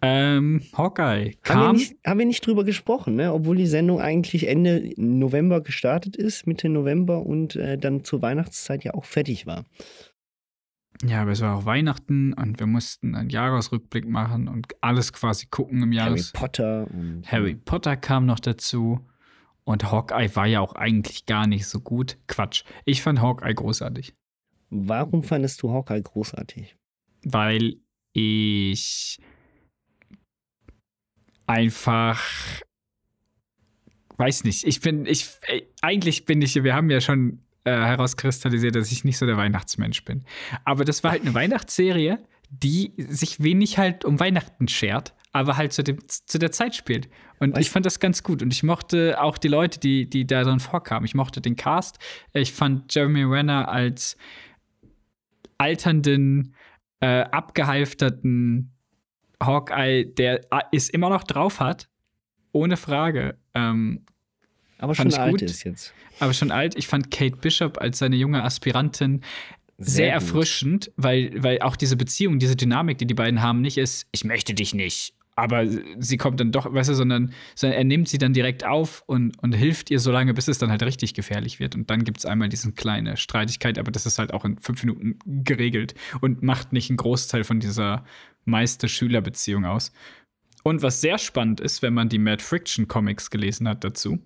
Ähm, Hawkeye Haben wir, kam. nicht, haben wir nicht drüber gesprochen, ne? obwohl die Sendung eigentlich Ende November gestartet ist, Mitte November und äh, dann zur Weihnachtszeit ja auch fertig war. Ja, aber es war auch Weihnachten und wir mussten einen Jahresrückblick machen und alles quasi gucken im Harry Jahres. Potter und Harry Potter kam noch dazu. Und Hawkeye war ja auch eigentlich gar nicht so gut. Quatsch. Ich fand Hawkeye großartig. Warum fandest du Hawkeye großartig? weil ich einfach weiß nicht. Ich bin, ich, äh, eigentlich bin ich, wir haben ja schon äh, herauskristallisiert, dass ich nicht so der Weihnachtsmensch bin. Aber das war halt eine Weihnachtsserie, die sich wenig halt um Weihnachten schert, aber halt zu, dem, zu der Zeit spielt. Und ich fand das ganz gut. Und ich mochte auch die Leute, die, die da drin vorkamen. Ich mochte den Cast. Ich fand Jeremy Renner als alternden, äh, abgehalfterten Hawkeye, der es immer noch drauf hat, ohne Frage. Ähm, Aber schon alt gut. ist jetzt. aber schon alt. Ich fand Kate Bishop als seine junge Aspirantin sehr, Sehr erfrischend, weil, weil auch diese Beziehung, diese Dynamik, die die beiden haben, nicht ist, ich möchte dich nicht. Aber sie kommt dann doch, weißt du, sondern, sondern er nimmt sie dann direkt auf und, und hilft ihr so lange, bis es dann halt richtig gefährlich wird. Und dann gibt es einmal diese kleine Streitigkeit, aber das ist halt auch in fünf Minuten geregelt und macht nicht einen Großteil von dieser Meister-Schüler-Beziehung aus. Und was sehr spannend ist, wenn man die Mad Friction Comics gelesen hat dazu,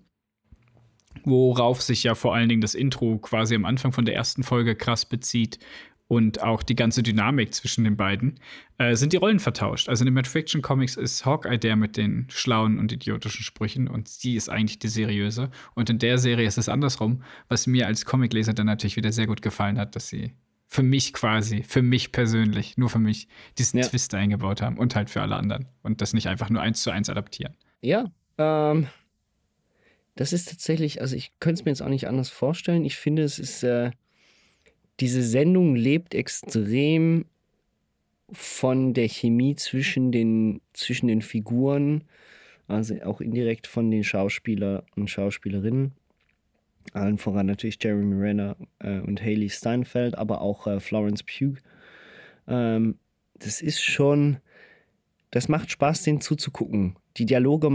worauf sich ja vor allen Dingen das Intro quasi am Anfang von der ersten Folge krass bezieht und auch die ganze Dynamik zwischen den beiden, äh, sind die Rollen vertauscht. Also in den Mad Fiction Comics ist Hawkeye der mit den schlauen und idiotischen Sprüchen und sie ist eigentlich die seriöse. Und in der Serie ist es andersrum, was mir als Comicleser dann natürlich wieder sehr gut gefallen hat, dass sie für mich quasi, für mich persönlich, nur für mich, diesen Ja. Twist eingebaut haben und halt für alle anderen. Und das nicht einfach nur eins zu eins adaptieren. Ja, ähm, das ist tatsächlich, also ich könnte es mir jetzt auch nicht anders vorstellen. Ich finde, es ist, äh, diese Sendung lebt extrem von der Chemie zwischen den, zwischen den Figuren, also auch indirekt von den Schauspieler und Schauspielerinnen. Allen voran natürlich Jeremy Renner äh, und Haley Steinfeld, aber auch äh, Florence Pugh. Ähm, das ist schon, das macht Spaß, den zuzugucken. Die Dialoge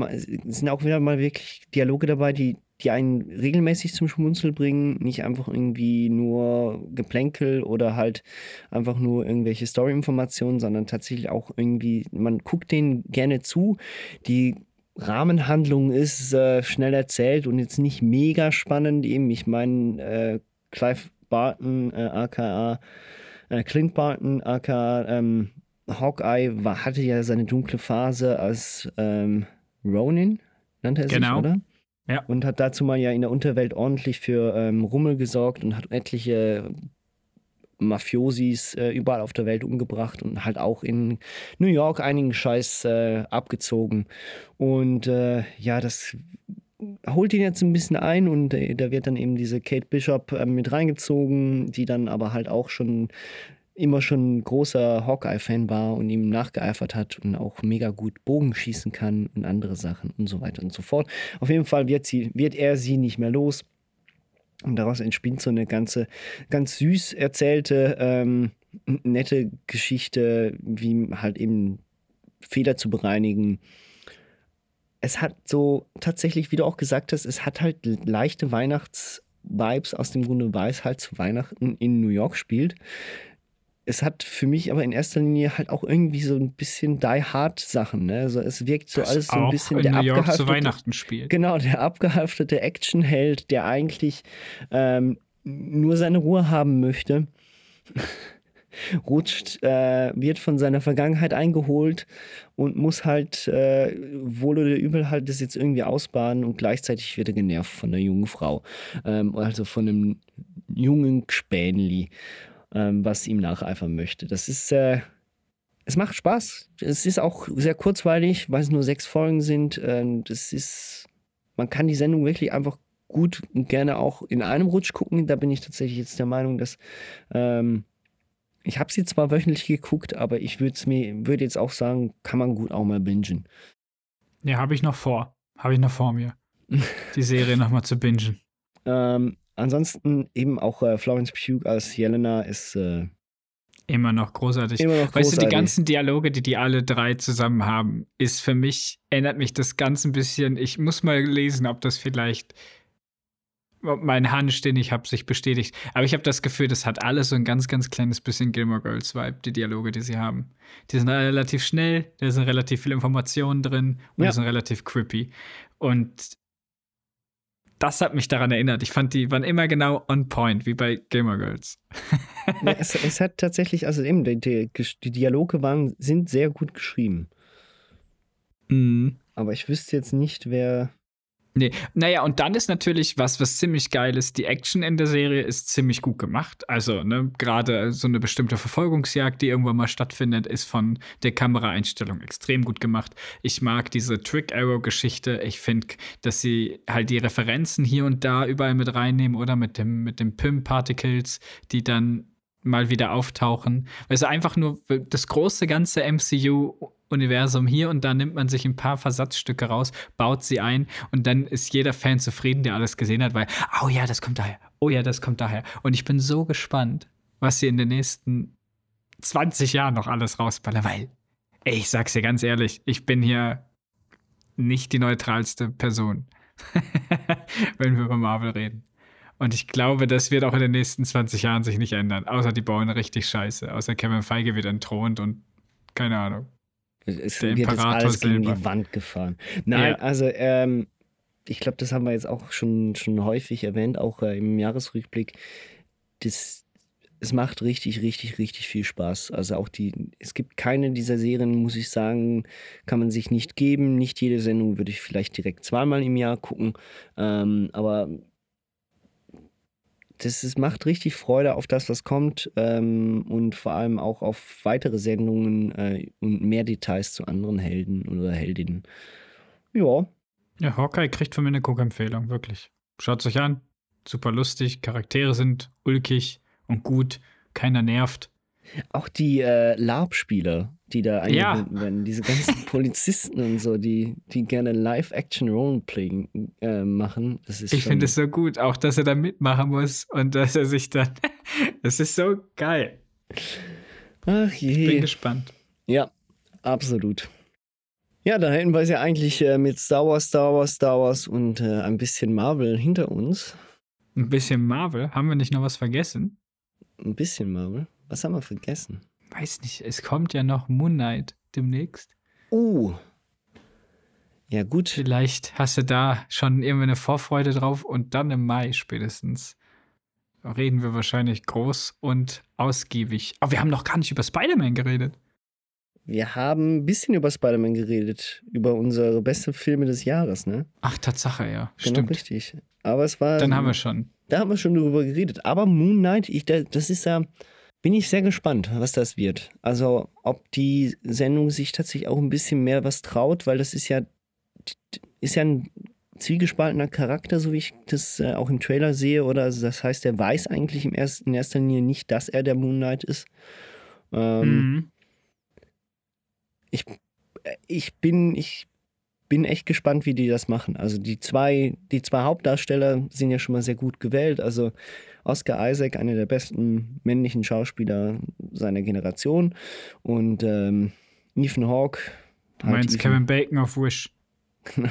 sind auch wieder mal wirklich Dialoge dabei, die, die einen regelmäßig zum Schmunzel bringen, nicht einfach irgendwie nur Geplänkel oder halt einfach nur irgendwelche Story-Informationen, sondern tatsächlich auch irgendwie, man guckt denen gerne zu. Die Rahmenhandlung ist äh, schnell erzählt und jetzt nicht mega spannend. Eben, ich meine, äh, Clive Barton, äh, aka äh, Clint Barton, aka ähm, Hawkeye, war, hatte ja seine dunkle Phase als ähm, Ronin, nannte er sich, Genau. oder? Ja. Und hat dazu mal ja in der Unterwelt ordentlich für ähm, Rummel gesorgt und hat etliche Mafiosis äh, überall auf der Welt umgebracht und halt auch in New York einigen Scheiß äh, abgezogen. Und äh, ja, das holt ihn jetzt ein bisschen ein und äh, da wird dann eben diese Kate Bishop äh, mit reingezogen, die dann aber halt auch schon immer schon ein großer Hawkeye-Fan war und ihm nachgeeifert hat und auch mega gut Bogen schießen kann und andere Sachen und so weiter und so fort. Auf jeden Fall wird, sie, wird er sie nicht mehr los. Und daraus entspinnt so eine ganze, ganz süß erzählte, ähm, nette Geschichte, wie halt eben Fehler zu bereinigen. Es hat so tatsächlich, wie du auch gesagt hast, es hat halt leichte Weihnachts-Vibes aus dem Grunde, weil es halt zu Weihnachten in New York spielt. Es hat für mich aber in erster Linie halt auch irgendwie so ein bisschen Die Hard Sachen. Ne? Also es wirkt so Das alles so ein bisschen der New York zu abgehaftete- Weihnachten spielt. Genau, der abgehaftete Actionheld, der eigentlich ähm, nur seine Ruhe haben möchte, rutscht, äh, wird von seiner Vergangenheit eingeholt und muss halt äh, wohl oder übel halt das jetzt irgendwie ausbaden und gleichzeitig wird er genervt von einer jungen Frau, ähm, also von einem jungen Spänli, ähm, was ihm nacheifern möchte. Das ist äh, es macht Spaß. Es ist auch sehr kurzweilig, weil es nur sechs Folgen sind. Ähm, Das ist, man kann die Sendung wirklich einfach gut und gerne auch in einem Rutsch gucken. Da bin ich tatsächlich jetzt der Meinung, dass ähm, ich habe sie zwar wöchentlich geguckt, aber ich würde mir würde jetzt auch sagen, kann man gut auch mal bingen. Ja, habe ich noch vor. Habe ich noch vor mir. Die Serie nochmal zu bingen. Ähm, ansonsten eben auch äh, Florence Pugh als Jelena ist äh, Immer noch großartig. Immer noch Weißt du, die großartig. ganzen Dialoge, die die alle drei zusammen haben, ist für mich, erinnert mich das Ganze ein bisschen, ich muss mal lesen, ob das vielleicht ob mein Hunch, den ich habe, sich bestätigt. Aber ich habe das Gefühl, das hat alles so ein ganz, ganz kleines bisschen Gilmore Girls Vibe, die Dialoge, die sie haben. Die sind relativ schnell, da sind relativ viele Informationen drin und Ja. die sind relativ creepy. Und das hat mich daran erinnert. Ich fand, die waren immer genau on point, wie bei Gilmore Girls. ja, es, es hat tatsächlich, also eben, die, die, die Dialoge waren, sind sehr gut geschrieben. Mhm. Aber ich wüsste jetzt nicht, wer. Nee, naja, und dann ist natürlich was, was ziemlich geil ist. Die Action in der Serie ist ziemlich gut gemacht. Also, ne, gerade so eine bestimmte Verfolgungsjagd, die irgendwann mal stattfindet, ist von der Kameraeinstellung extrem gut gemacht. Ich mag diese Trick-Arrow-Geschichte. Ich finde, dass sie halt die Referenzen hier und da überall mit reinnehmen oder mit dem, mit dem Pym-Particles, die dann mal wieder auftauchen. Also einfach nur das große ganze MCU-Universum hier und da nimmt man sich ein paar Versatzstücke raus, baut sie ein und dann ist jeder Fan zufrieden, der alles gesehen hat, weil, oh ja, das kommt daher, oh ja, das kommt daher. Und ich bin so gespannt, was sie in den nächsten 20 Jahren noch alles rausballern, weil, ey, ich sag's dir ganz ehrlich, ich bin hier nicht die neutralste Person, wenn wir über Marvel reden. Und ich glaube, das wird auch in den nächsten 20 Jahren sich nicht ändern. Außer die bauen richtig scheiße. Außer Kevin Feige wird entthront und keine Ahnung. Es Der wird Imperator alles gegen selber. die Wand gefahren. Nein, Ja. also ähm, ich glaube, das haben wir jetzt auch schon, schon häufig erwähnt, auch äh, im Jahresrückblick. Das, es macht richtig, richtig, richtig viel Spaß. Also auch die, es gibt keine dieser Serien, muss ich sagen, kann man sich nicht geben. Nicht jede Sendung würde ich vielleicht direkt zweimal im Jahr gucken. Ähm, aber das es macht richtig Freude auf das, was kommt ähm, und vor allem auch auf weitere Sendungen äh, und mehr Details zu anderen Helden oder Heldinnen. Ja, Ja, Hawkeye kriegt von mir eine Guckempfehlung, wirklich. Schaut euch an. Super lustig, Charaktere sind ulkig und gut, keiner nervt. Auch die äh, LARP-Spieler, die da Ja. eingebunden werden, diese ganzen Polizisten und so, die, die gerne Live-Action-Roleplaying äh, machen. Das ist Ich finde es so gut, auch dass er da mitmachen muss und dass er sich dann. Es ist so geil. Ach Ich je. bin gespannt. Ja, absolut. Ja, da hätten wir es ja eigentlich äh, mit Star Wars, Star Wars, Star Wars und äh, ein bisschen Marvel hinter uns. Ein bisschen Marvel. Haben wir nicht noch was vergessen? Ein bisschen Marvel. Was haben wir vergessen? Weiß nicht, es kommt ja noch Moon Knight demnächst. Uh. Ja, gut. Vielleicht hast du da schon irgendwie eine Vorfreude drauf und dann im Mai spätestens reden wir wahrscheinlich groß und ausgiebig. Aber wir haben noch gar nicht über Spider-Man geredet. Wir haben ein bisschen über Spider-Man geredet. Über unsere besten Filme des Jahres, ne? Ach, Tatsache, ja. Genau, Stimmt. richtig. Aber es war. Dann haben wir schon. Da haben wir schon drüber geredet. Aber Moon Knight, ich, da- das ist ja. Bin ich sehr gespannt, was das wird. Also, ob die Sendung sich tatsächlich auch ein bisschen mehr was traut, weil das ist ja. Ist ja ein zwiegespaltener Charakter, so wie ich das äh, auch im Trailer sehe. Oder also das heißt, er weiß eigentlich im erst, in erster Linie nicht, dass er der Moon Knight ist. Ähm, Mhm. ich, äh, ich bin, ich bin echt gespannt, wie die das machen. Also die zwei, die zwei Hauptdarsteller sind ja schon mal sehr gut gewählt. Also Oscar Isaac, einer der besten männlichen Schauspieler seiner Generation. Und ähm, Ethan Hawke. Du meinst Kevin Bacon auf Wish.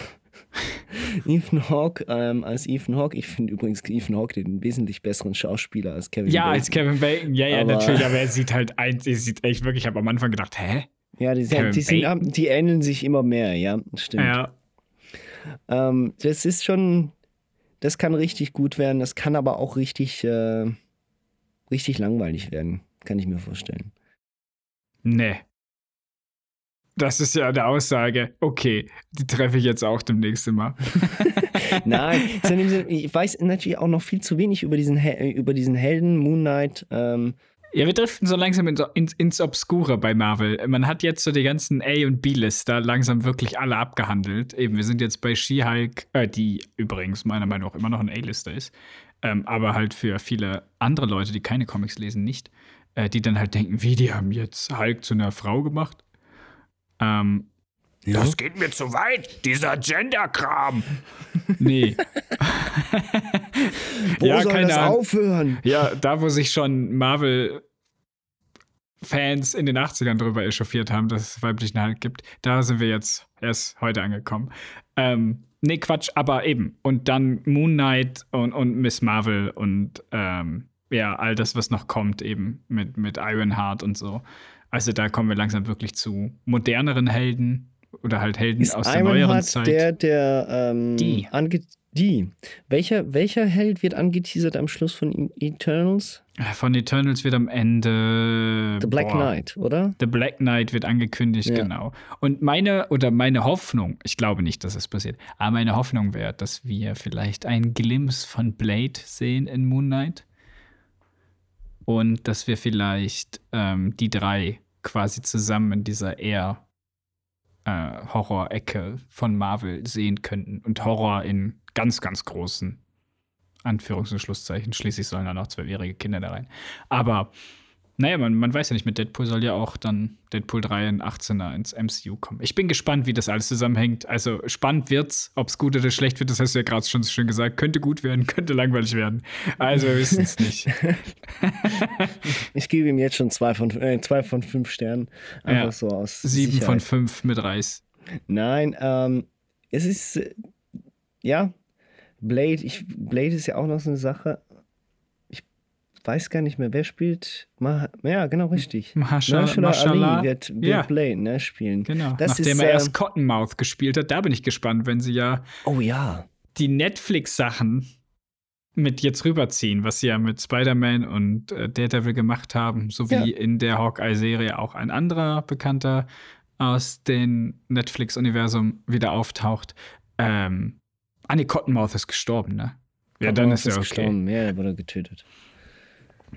Ethan Hawke ähm, als Ethan Hawke. Ich finde übrigens Ethan Hawke den wesentlich besseren Schauspieler als Kevin Ja, Bacon. als Kevin Bacon. Ja, ja, Aber- natürlich. Aber er sieht halt ein, er sieht echt wirklich, ich habe am Anfang gedacht, hä? Ja, die, sind, die, sind, die ähneln sich immer mehr, ja, stimmt. Ja. Ähm, das ist schon, das kann richtig gut werden, das kann aber auch richtig, äh, richtig langweilig werden, kann ich mir vorstellen. Nee. Das ist ja eine Aussage. Okay, die treffe ich jetzt auch demnächst immer. Nein, ich weiß natürlich auch noch viel zu wenig über diesen, über diesen Helden, Moon Knight. Ähm, Ja, wir driften so langsam ins, ins, ins Obskure bei Marvel. Man hat jetzt so die ganzen A- und B-Lister langsam wirklich alle abgehandelt. Eben, wir sind jetzt bei She-Hulk, äh, die übrigens meiner Meinung nach immer noch ein A-Lister ist. Ähm, aber halt für viele andere Leute, die keine Comics lesen, nicht. Äh, die dann halt denken, wie, die haben jetzt Hulk zu einer Frau gemacht? Ähm, Das geht mir zu weit, dieser Gender-Kram. Nee. wo Ja, soll keine das Ahnung. aufhören? Ja, da wo sich schon Marvel-Fans in den 80ern drüber echauffiert haben, dass es weiblichen Hulk gibt, da sind wir jetzt erst heute angekommen. Ähm, nee, Quatsch, aber eben. Und dann Moon Knight und, und Miss Marvel und ähm, ja, all das, was noch kommt, eben mit, mit Ironheart und so. Also da kommen wir langsam wirklich zu moderneren Helden oder halt Helden Ist aus der neueren Ironheart Zeit. der, der, ähm, Die. ange die. Welcher, welcher Held wird angeteasert am Schluss von Eternals? Von Eternals wird am Ende. The Black boah, Knight, oder? The Black Knight wird angekündigt, Ja. genau. Und meine oder meine Hoffnung, ich glaube nicht, dass es passiert, aber meine Hoffnung wäre, dass wir vielleicht einen Glimpse von Blade sehen in Moon Knight. Und dass wir vielleicht ähm, die drei quasi zusammen in dieser eher äh, Horror-Ecke von Marvel sehen könnten. Und Horror in ganz, ganz großen Anführungs- und Schlusszeichen. Schließlich sollen da noch zwölfjährige Kinder da rein. Aber naja, man, man weiß ja nicht, mit Deadpool soll ja auch dann Deadpool 3 in 18er ins MCU kommen. Ich bin gespannt, wie das alles zusammenhängt. Also spannend wird's, ob es gut oder schlecht wird, das hast du ja gerade schon so schön gesagt. Könnte gut werden, könnte langweilig werden. Also wir wissen es nicht. Ich gebe ihm jetzt schon zwei von, äh, zwei von fünf Sternen. Einfach Ja. so aus. Sieben von Sicherheit. fünf mit Reis. Nein, ähm, es ist, äh, ja, Blade, ich, Blade ist ja auch noch so eine Sache. Weiß gar nicht mehr, wer spielt. Ma ja, genau, richtig. Mahershala. Ali wird, wird Ja. Blade ne, spielen. Genau. Das Nachdem ist, er erst Cottonmouth gespielt hat, da bin ich gespannt, wenn sie ja Oh ja. die Netflix-Sachen mit jetzt rüberziehen, was sie ja mit Spider-Man und äh, Daredevil gemacht haben, sowie Ja. in der Hawkeye-Serie auch ein anderer Bekannter aus dem Netflix-Universum wieder auftaucht. Ähm, ah, nee, Cottonmouth ist gestorben, ne? Ja, dann ist ja okay. gestorben. Ja, er wurde getötet.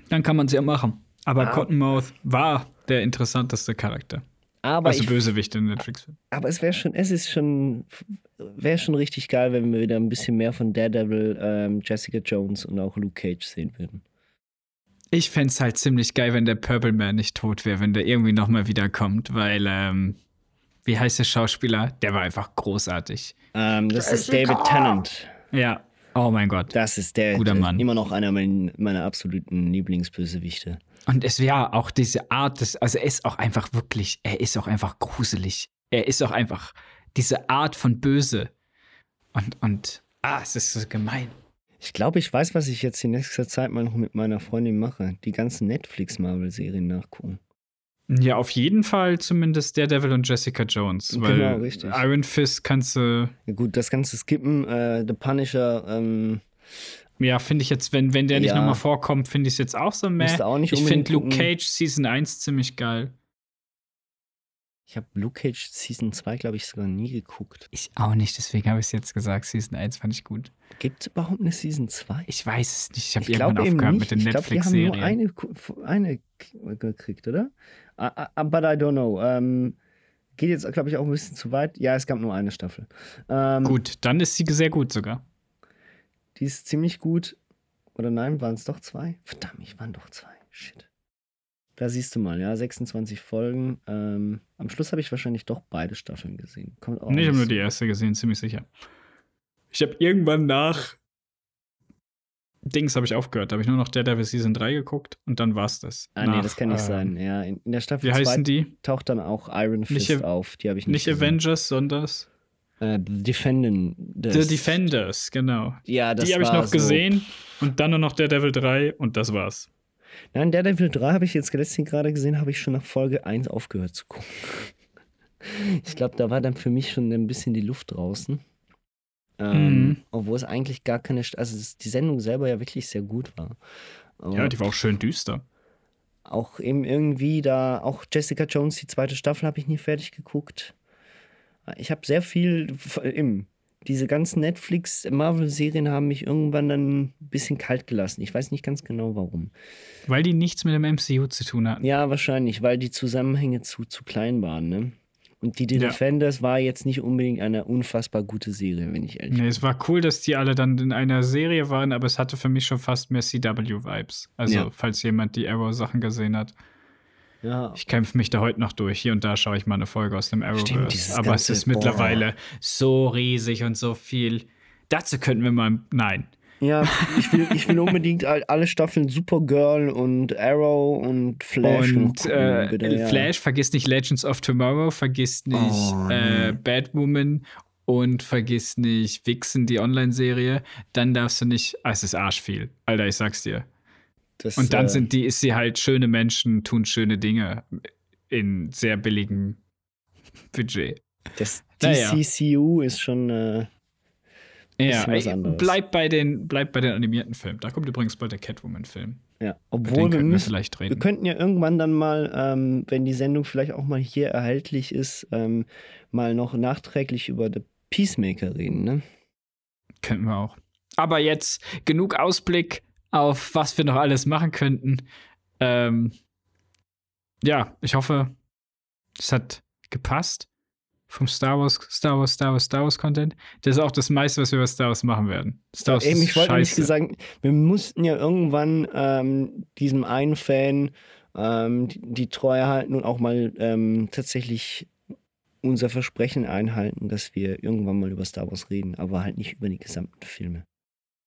Dann kann man es ja machen. Aber Ah. Cottonmouth war der interessanteste Charakter. Aber, also ich, Bösewicht in Netflix-Film. aber es wäre schon, es ist schon, wäre schon richtig geil, wenn wir wieder ein bisschen mehr von Daredevil, ähm, Jessica Jones und auch Luke Cage sehen würden. Ich fände es halt ziemlich geil, wenn der Purple Man nicht tot wäre, wenn der irgendwie nochmal wiederkommt, weil, ähm, wie heißt der Schauspieler? Der war einfach großartig. Ähm, das ist David Tennant. Ja. Oh mein Gott. Das ist der, Guter Mann. immer noch einer meiner, meiner absoluten Lieblingsbösewichte. Und es wäre auch diese Art des, also er ist auch einfach wirklich, er ist auch einfach gruselig. Er ist auch einfach diese Art von Böse. Und, und, ah, es ist so gemein. Ich glaube, ich weiß, was ich jetzt in nächster Zeit mal noch mit meiner Freundin mache. Die ganzen Netflix-Marvel-Serien nachgucken. Ja, auf jeden Fall zumindest Daredevil und Jessica Jones. Genau, richtig. Iron Fist kannst du, Ja, gut, das ganze Skippen, äh, The Punisher, ähm, ja, finde ich jetzt, wenn, wenn der nicht Ja. nochmal vorkommt, finde ich es jetzt auch so meh. Musst du auch nicht ich finde Luke. Cage Season 1 ziemlich geil. ich habe Luke Cage Season 2, glaube ich, sogar nie geguckt. Ich auch nicht, deswegen habe ich es jetzt gesagt. Season 1 fand ich gut. Gibt es überhaupt eine Season 2? Ich weiß es nicht. Ich habe irgendwann aufgehört mit den Ich glaube, die haben nur Netflix-Serien. eine, eine gekriegt, oder? Ah, ah, but I don't know. Ähm, geht jetzt, glaube ich, auch ein bisschen zu weit. Ja, es gab nur eine Staffel. Ähm, Gut, dann ist sie sehr gut sogar. Die ist ziemlich gut. Oder nein, waren es doch zwei? Verdammt, ich waren doch zwei. Shit. Da siehst du mal, ja, 26 Folgen. Ähm, am Schluss habe ich wahrscheinlich doch beide Staffeln gesehen. Kommt auch Nee, ich habe nur die erste gesehen, ziemlich sicher. Ich habe irgendwann nach Dings habe ich aufgehört. Da habe ich nur noch Daredevil Season 3 geguckt und dann war's das. Ah, nee, Nach, das kann nicht äh, sein. Ja, in, in der Staffel Wie zwei heißen die? taucht dann auch Iron Nicht Fist Av- auf. Die habe ich nicht, Nicht gesehen. Avengers, sondern Äh, The Defendant. The Defenders, genau. Ja, das die habe ich war noch so- gesehen und dann nur noch Daredevil 3 und das war's. Nein, Daredevil 3 habe ich jetzt letztens gerade gesehen, habe ich schon nach Folge 1 aufgehört zu gucken. Ich glaube, da war dann für mich schon ein bisschen die Luft draußen. Ähm, Mhm. Obwohl es eigentlich gar keine, also die Sendung selber ja wirklich sehr gut war. Aber Ja, die war auch schön düster. auch eben irgendwie da, auch Jessica Jones, die zweite Staffel habe ich nie fertig geguckt. Ich habe sehr viel, im, diese ganzen Netflix-Marvel-Serien haben mich irgendwann dann ein bisschen kalt gelassen. Ich weiß nicht ganz genau warum. Weil die nichts mit dem MCU zu tun hatten. Ja, wahrscheinlich, weil die Zusammenhänge zu, zu klein waren, ne? Und die The Ja. Defenders war jetzt nicht unbedingt eine unfassbar gute Serie, wenn ich ehrlich Nee, es war cool, dass die alle dann in einer Serie waren, aber es hatte für mich schon fast mehr CW-Vibes. Also, Ja. falls jemand die Arrow-Sachen gesehen hat. Ja. Ich kämpfe mich da heute noch durch. Hier und da schaue ich mal eine Folge aus dem Arrowverse. dieses Aber es ist mittlerweile so riesig und so viel. Dazu könnten wir mal. Nein. Ja, ich will, ich will unbedingt all- alle Staffeln Supergirl und Arrow und Flash und gucken, äh, bitte, ja. Flash, vergiss nicht Legends of Tomorrow, vergiss nicht Oh, äh, Batwoman und vergiss nicht Vixen, die Online-Serie. Dann darfst du nicht. Ah, es ist arschviel. Alter, ich sag's dir. Das, Und dann äh, sind die, ist sie halt schöne Menschen, tun schöne Dinge in sehr billigem Budget. Das Naja. DCCU ist schon. Äh, Ja, bleib bei den, bleib bei den animierten Filmen. Da kommt übrigens bald der Catwoman-Film. ja. Obwohl wir könnten wir müssen, vielleicht wir reden. könnten ja irgendwann dann mal, ähm, wenn die Sendung vielleicht auch mal hier erhältlich ist, ähm, mal noch nachträglich über The Peacemaker reden, ne? Könnten wir auch. Aber jetzt genug Ausblick auf was wir noch alles machen könnten. Ähm, ja, ich hoffe, es hat gepasst vom Star Wars, Star Wars, Star Wars, Star Wars Content. Das ist auch das meiste, was wir bei Star Wars machen werden. Star Wars Eben, ist ich wollte scheiße. sagen, wir mussten ja irgendwann ähm, diesem einen Fan ähm, die, die Treue halten und auch mal ähm, tatsächlich unser Versprechen einhalten, dass wir irgendwann mal über Star Wars reden, aber halt nicht über die gesamten Filme.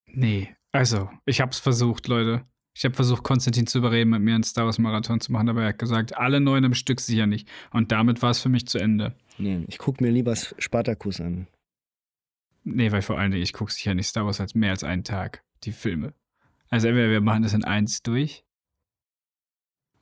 Nee, also, ich hab's versucht, Leute. Ich habe versucht, Konstantin zu überreden, mit mir einen Star Wars Marathon zu machen, aber er hat gesagt, alle neun am Stück sicher nicht. Und damit war es für mich zu Ende. Nee, ich gucke mir lieber Spartacus an. Nee, weil vor allen Dingen, ich gucke sicher nicht Star Wars als mehr als einen Tag, die Filme. Also entweder wir machen das in eins durch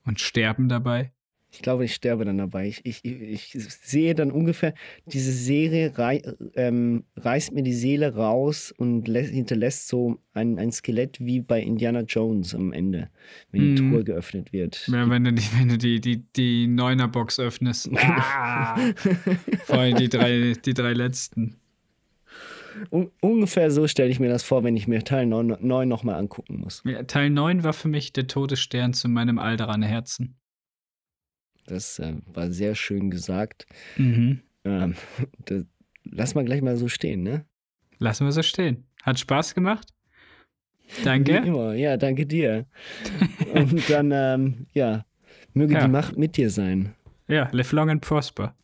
und sterben dabei. Ich glaube, ich sterbe dann dabei. Ich, ich, ich sehe dann ungefähr, diese Serie rei ähm, reißt mir die Seele raus und lä- hinterlässt so ein, ein Skelett wie bei Indiana Jones am Ende, wenn die Mhm. Truhe geöffnet wird. Ja, wenn du die, wenn du die, die, die Neuner-Box öffnest. Ah! Vor allem die drei, die drei letzten. Un ungefähr so stelle ich mir das vor, wenn ich mir Teil 9, 9 nochmal angucken muss. Ja, Teil 9 war für mich der Todesstern zu meinem Alderan Herzen. Das äh, war sehr schön gesagt. Mhm. Ähm, das, lass mal gleich mal so stehen, ne? Lassen wir so stehen. Hat Spaß gemacht? Wie Danke. immer. Ja, danke dir. Und dann, ähm, ja, möge Ja. die Macht mit dir sein. Ja, live long and prosper.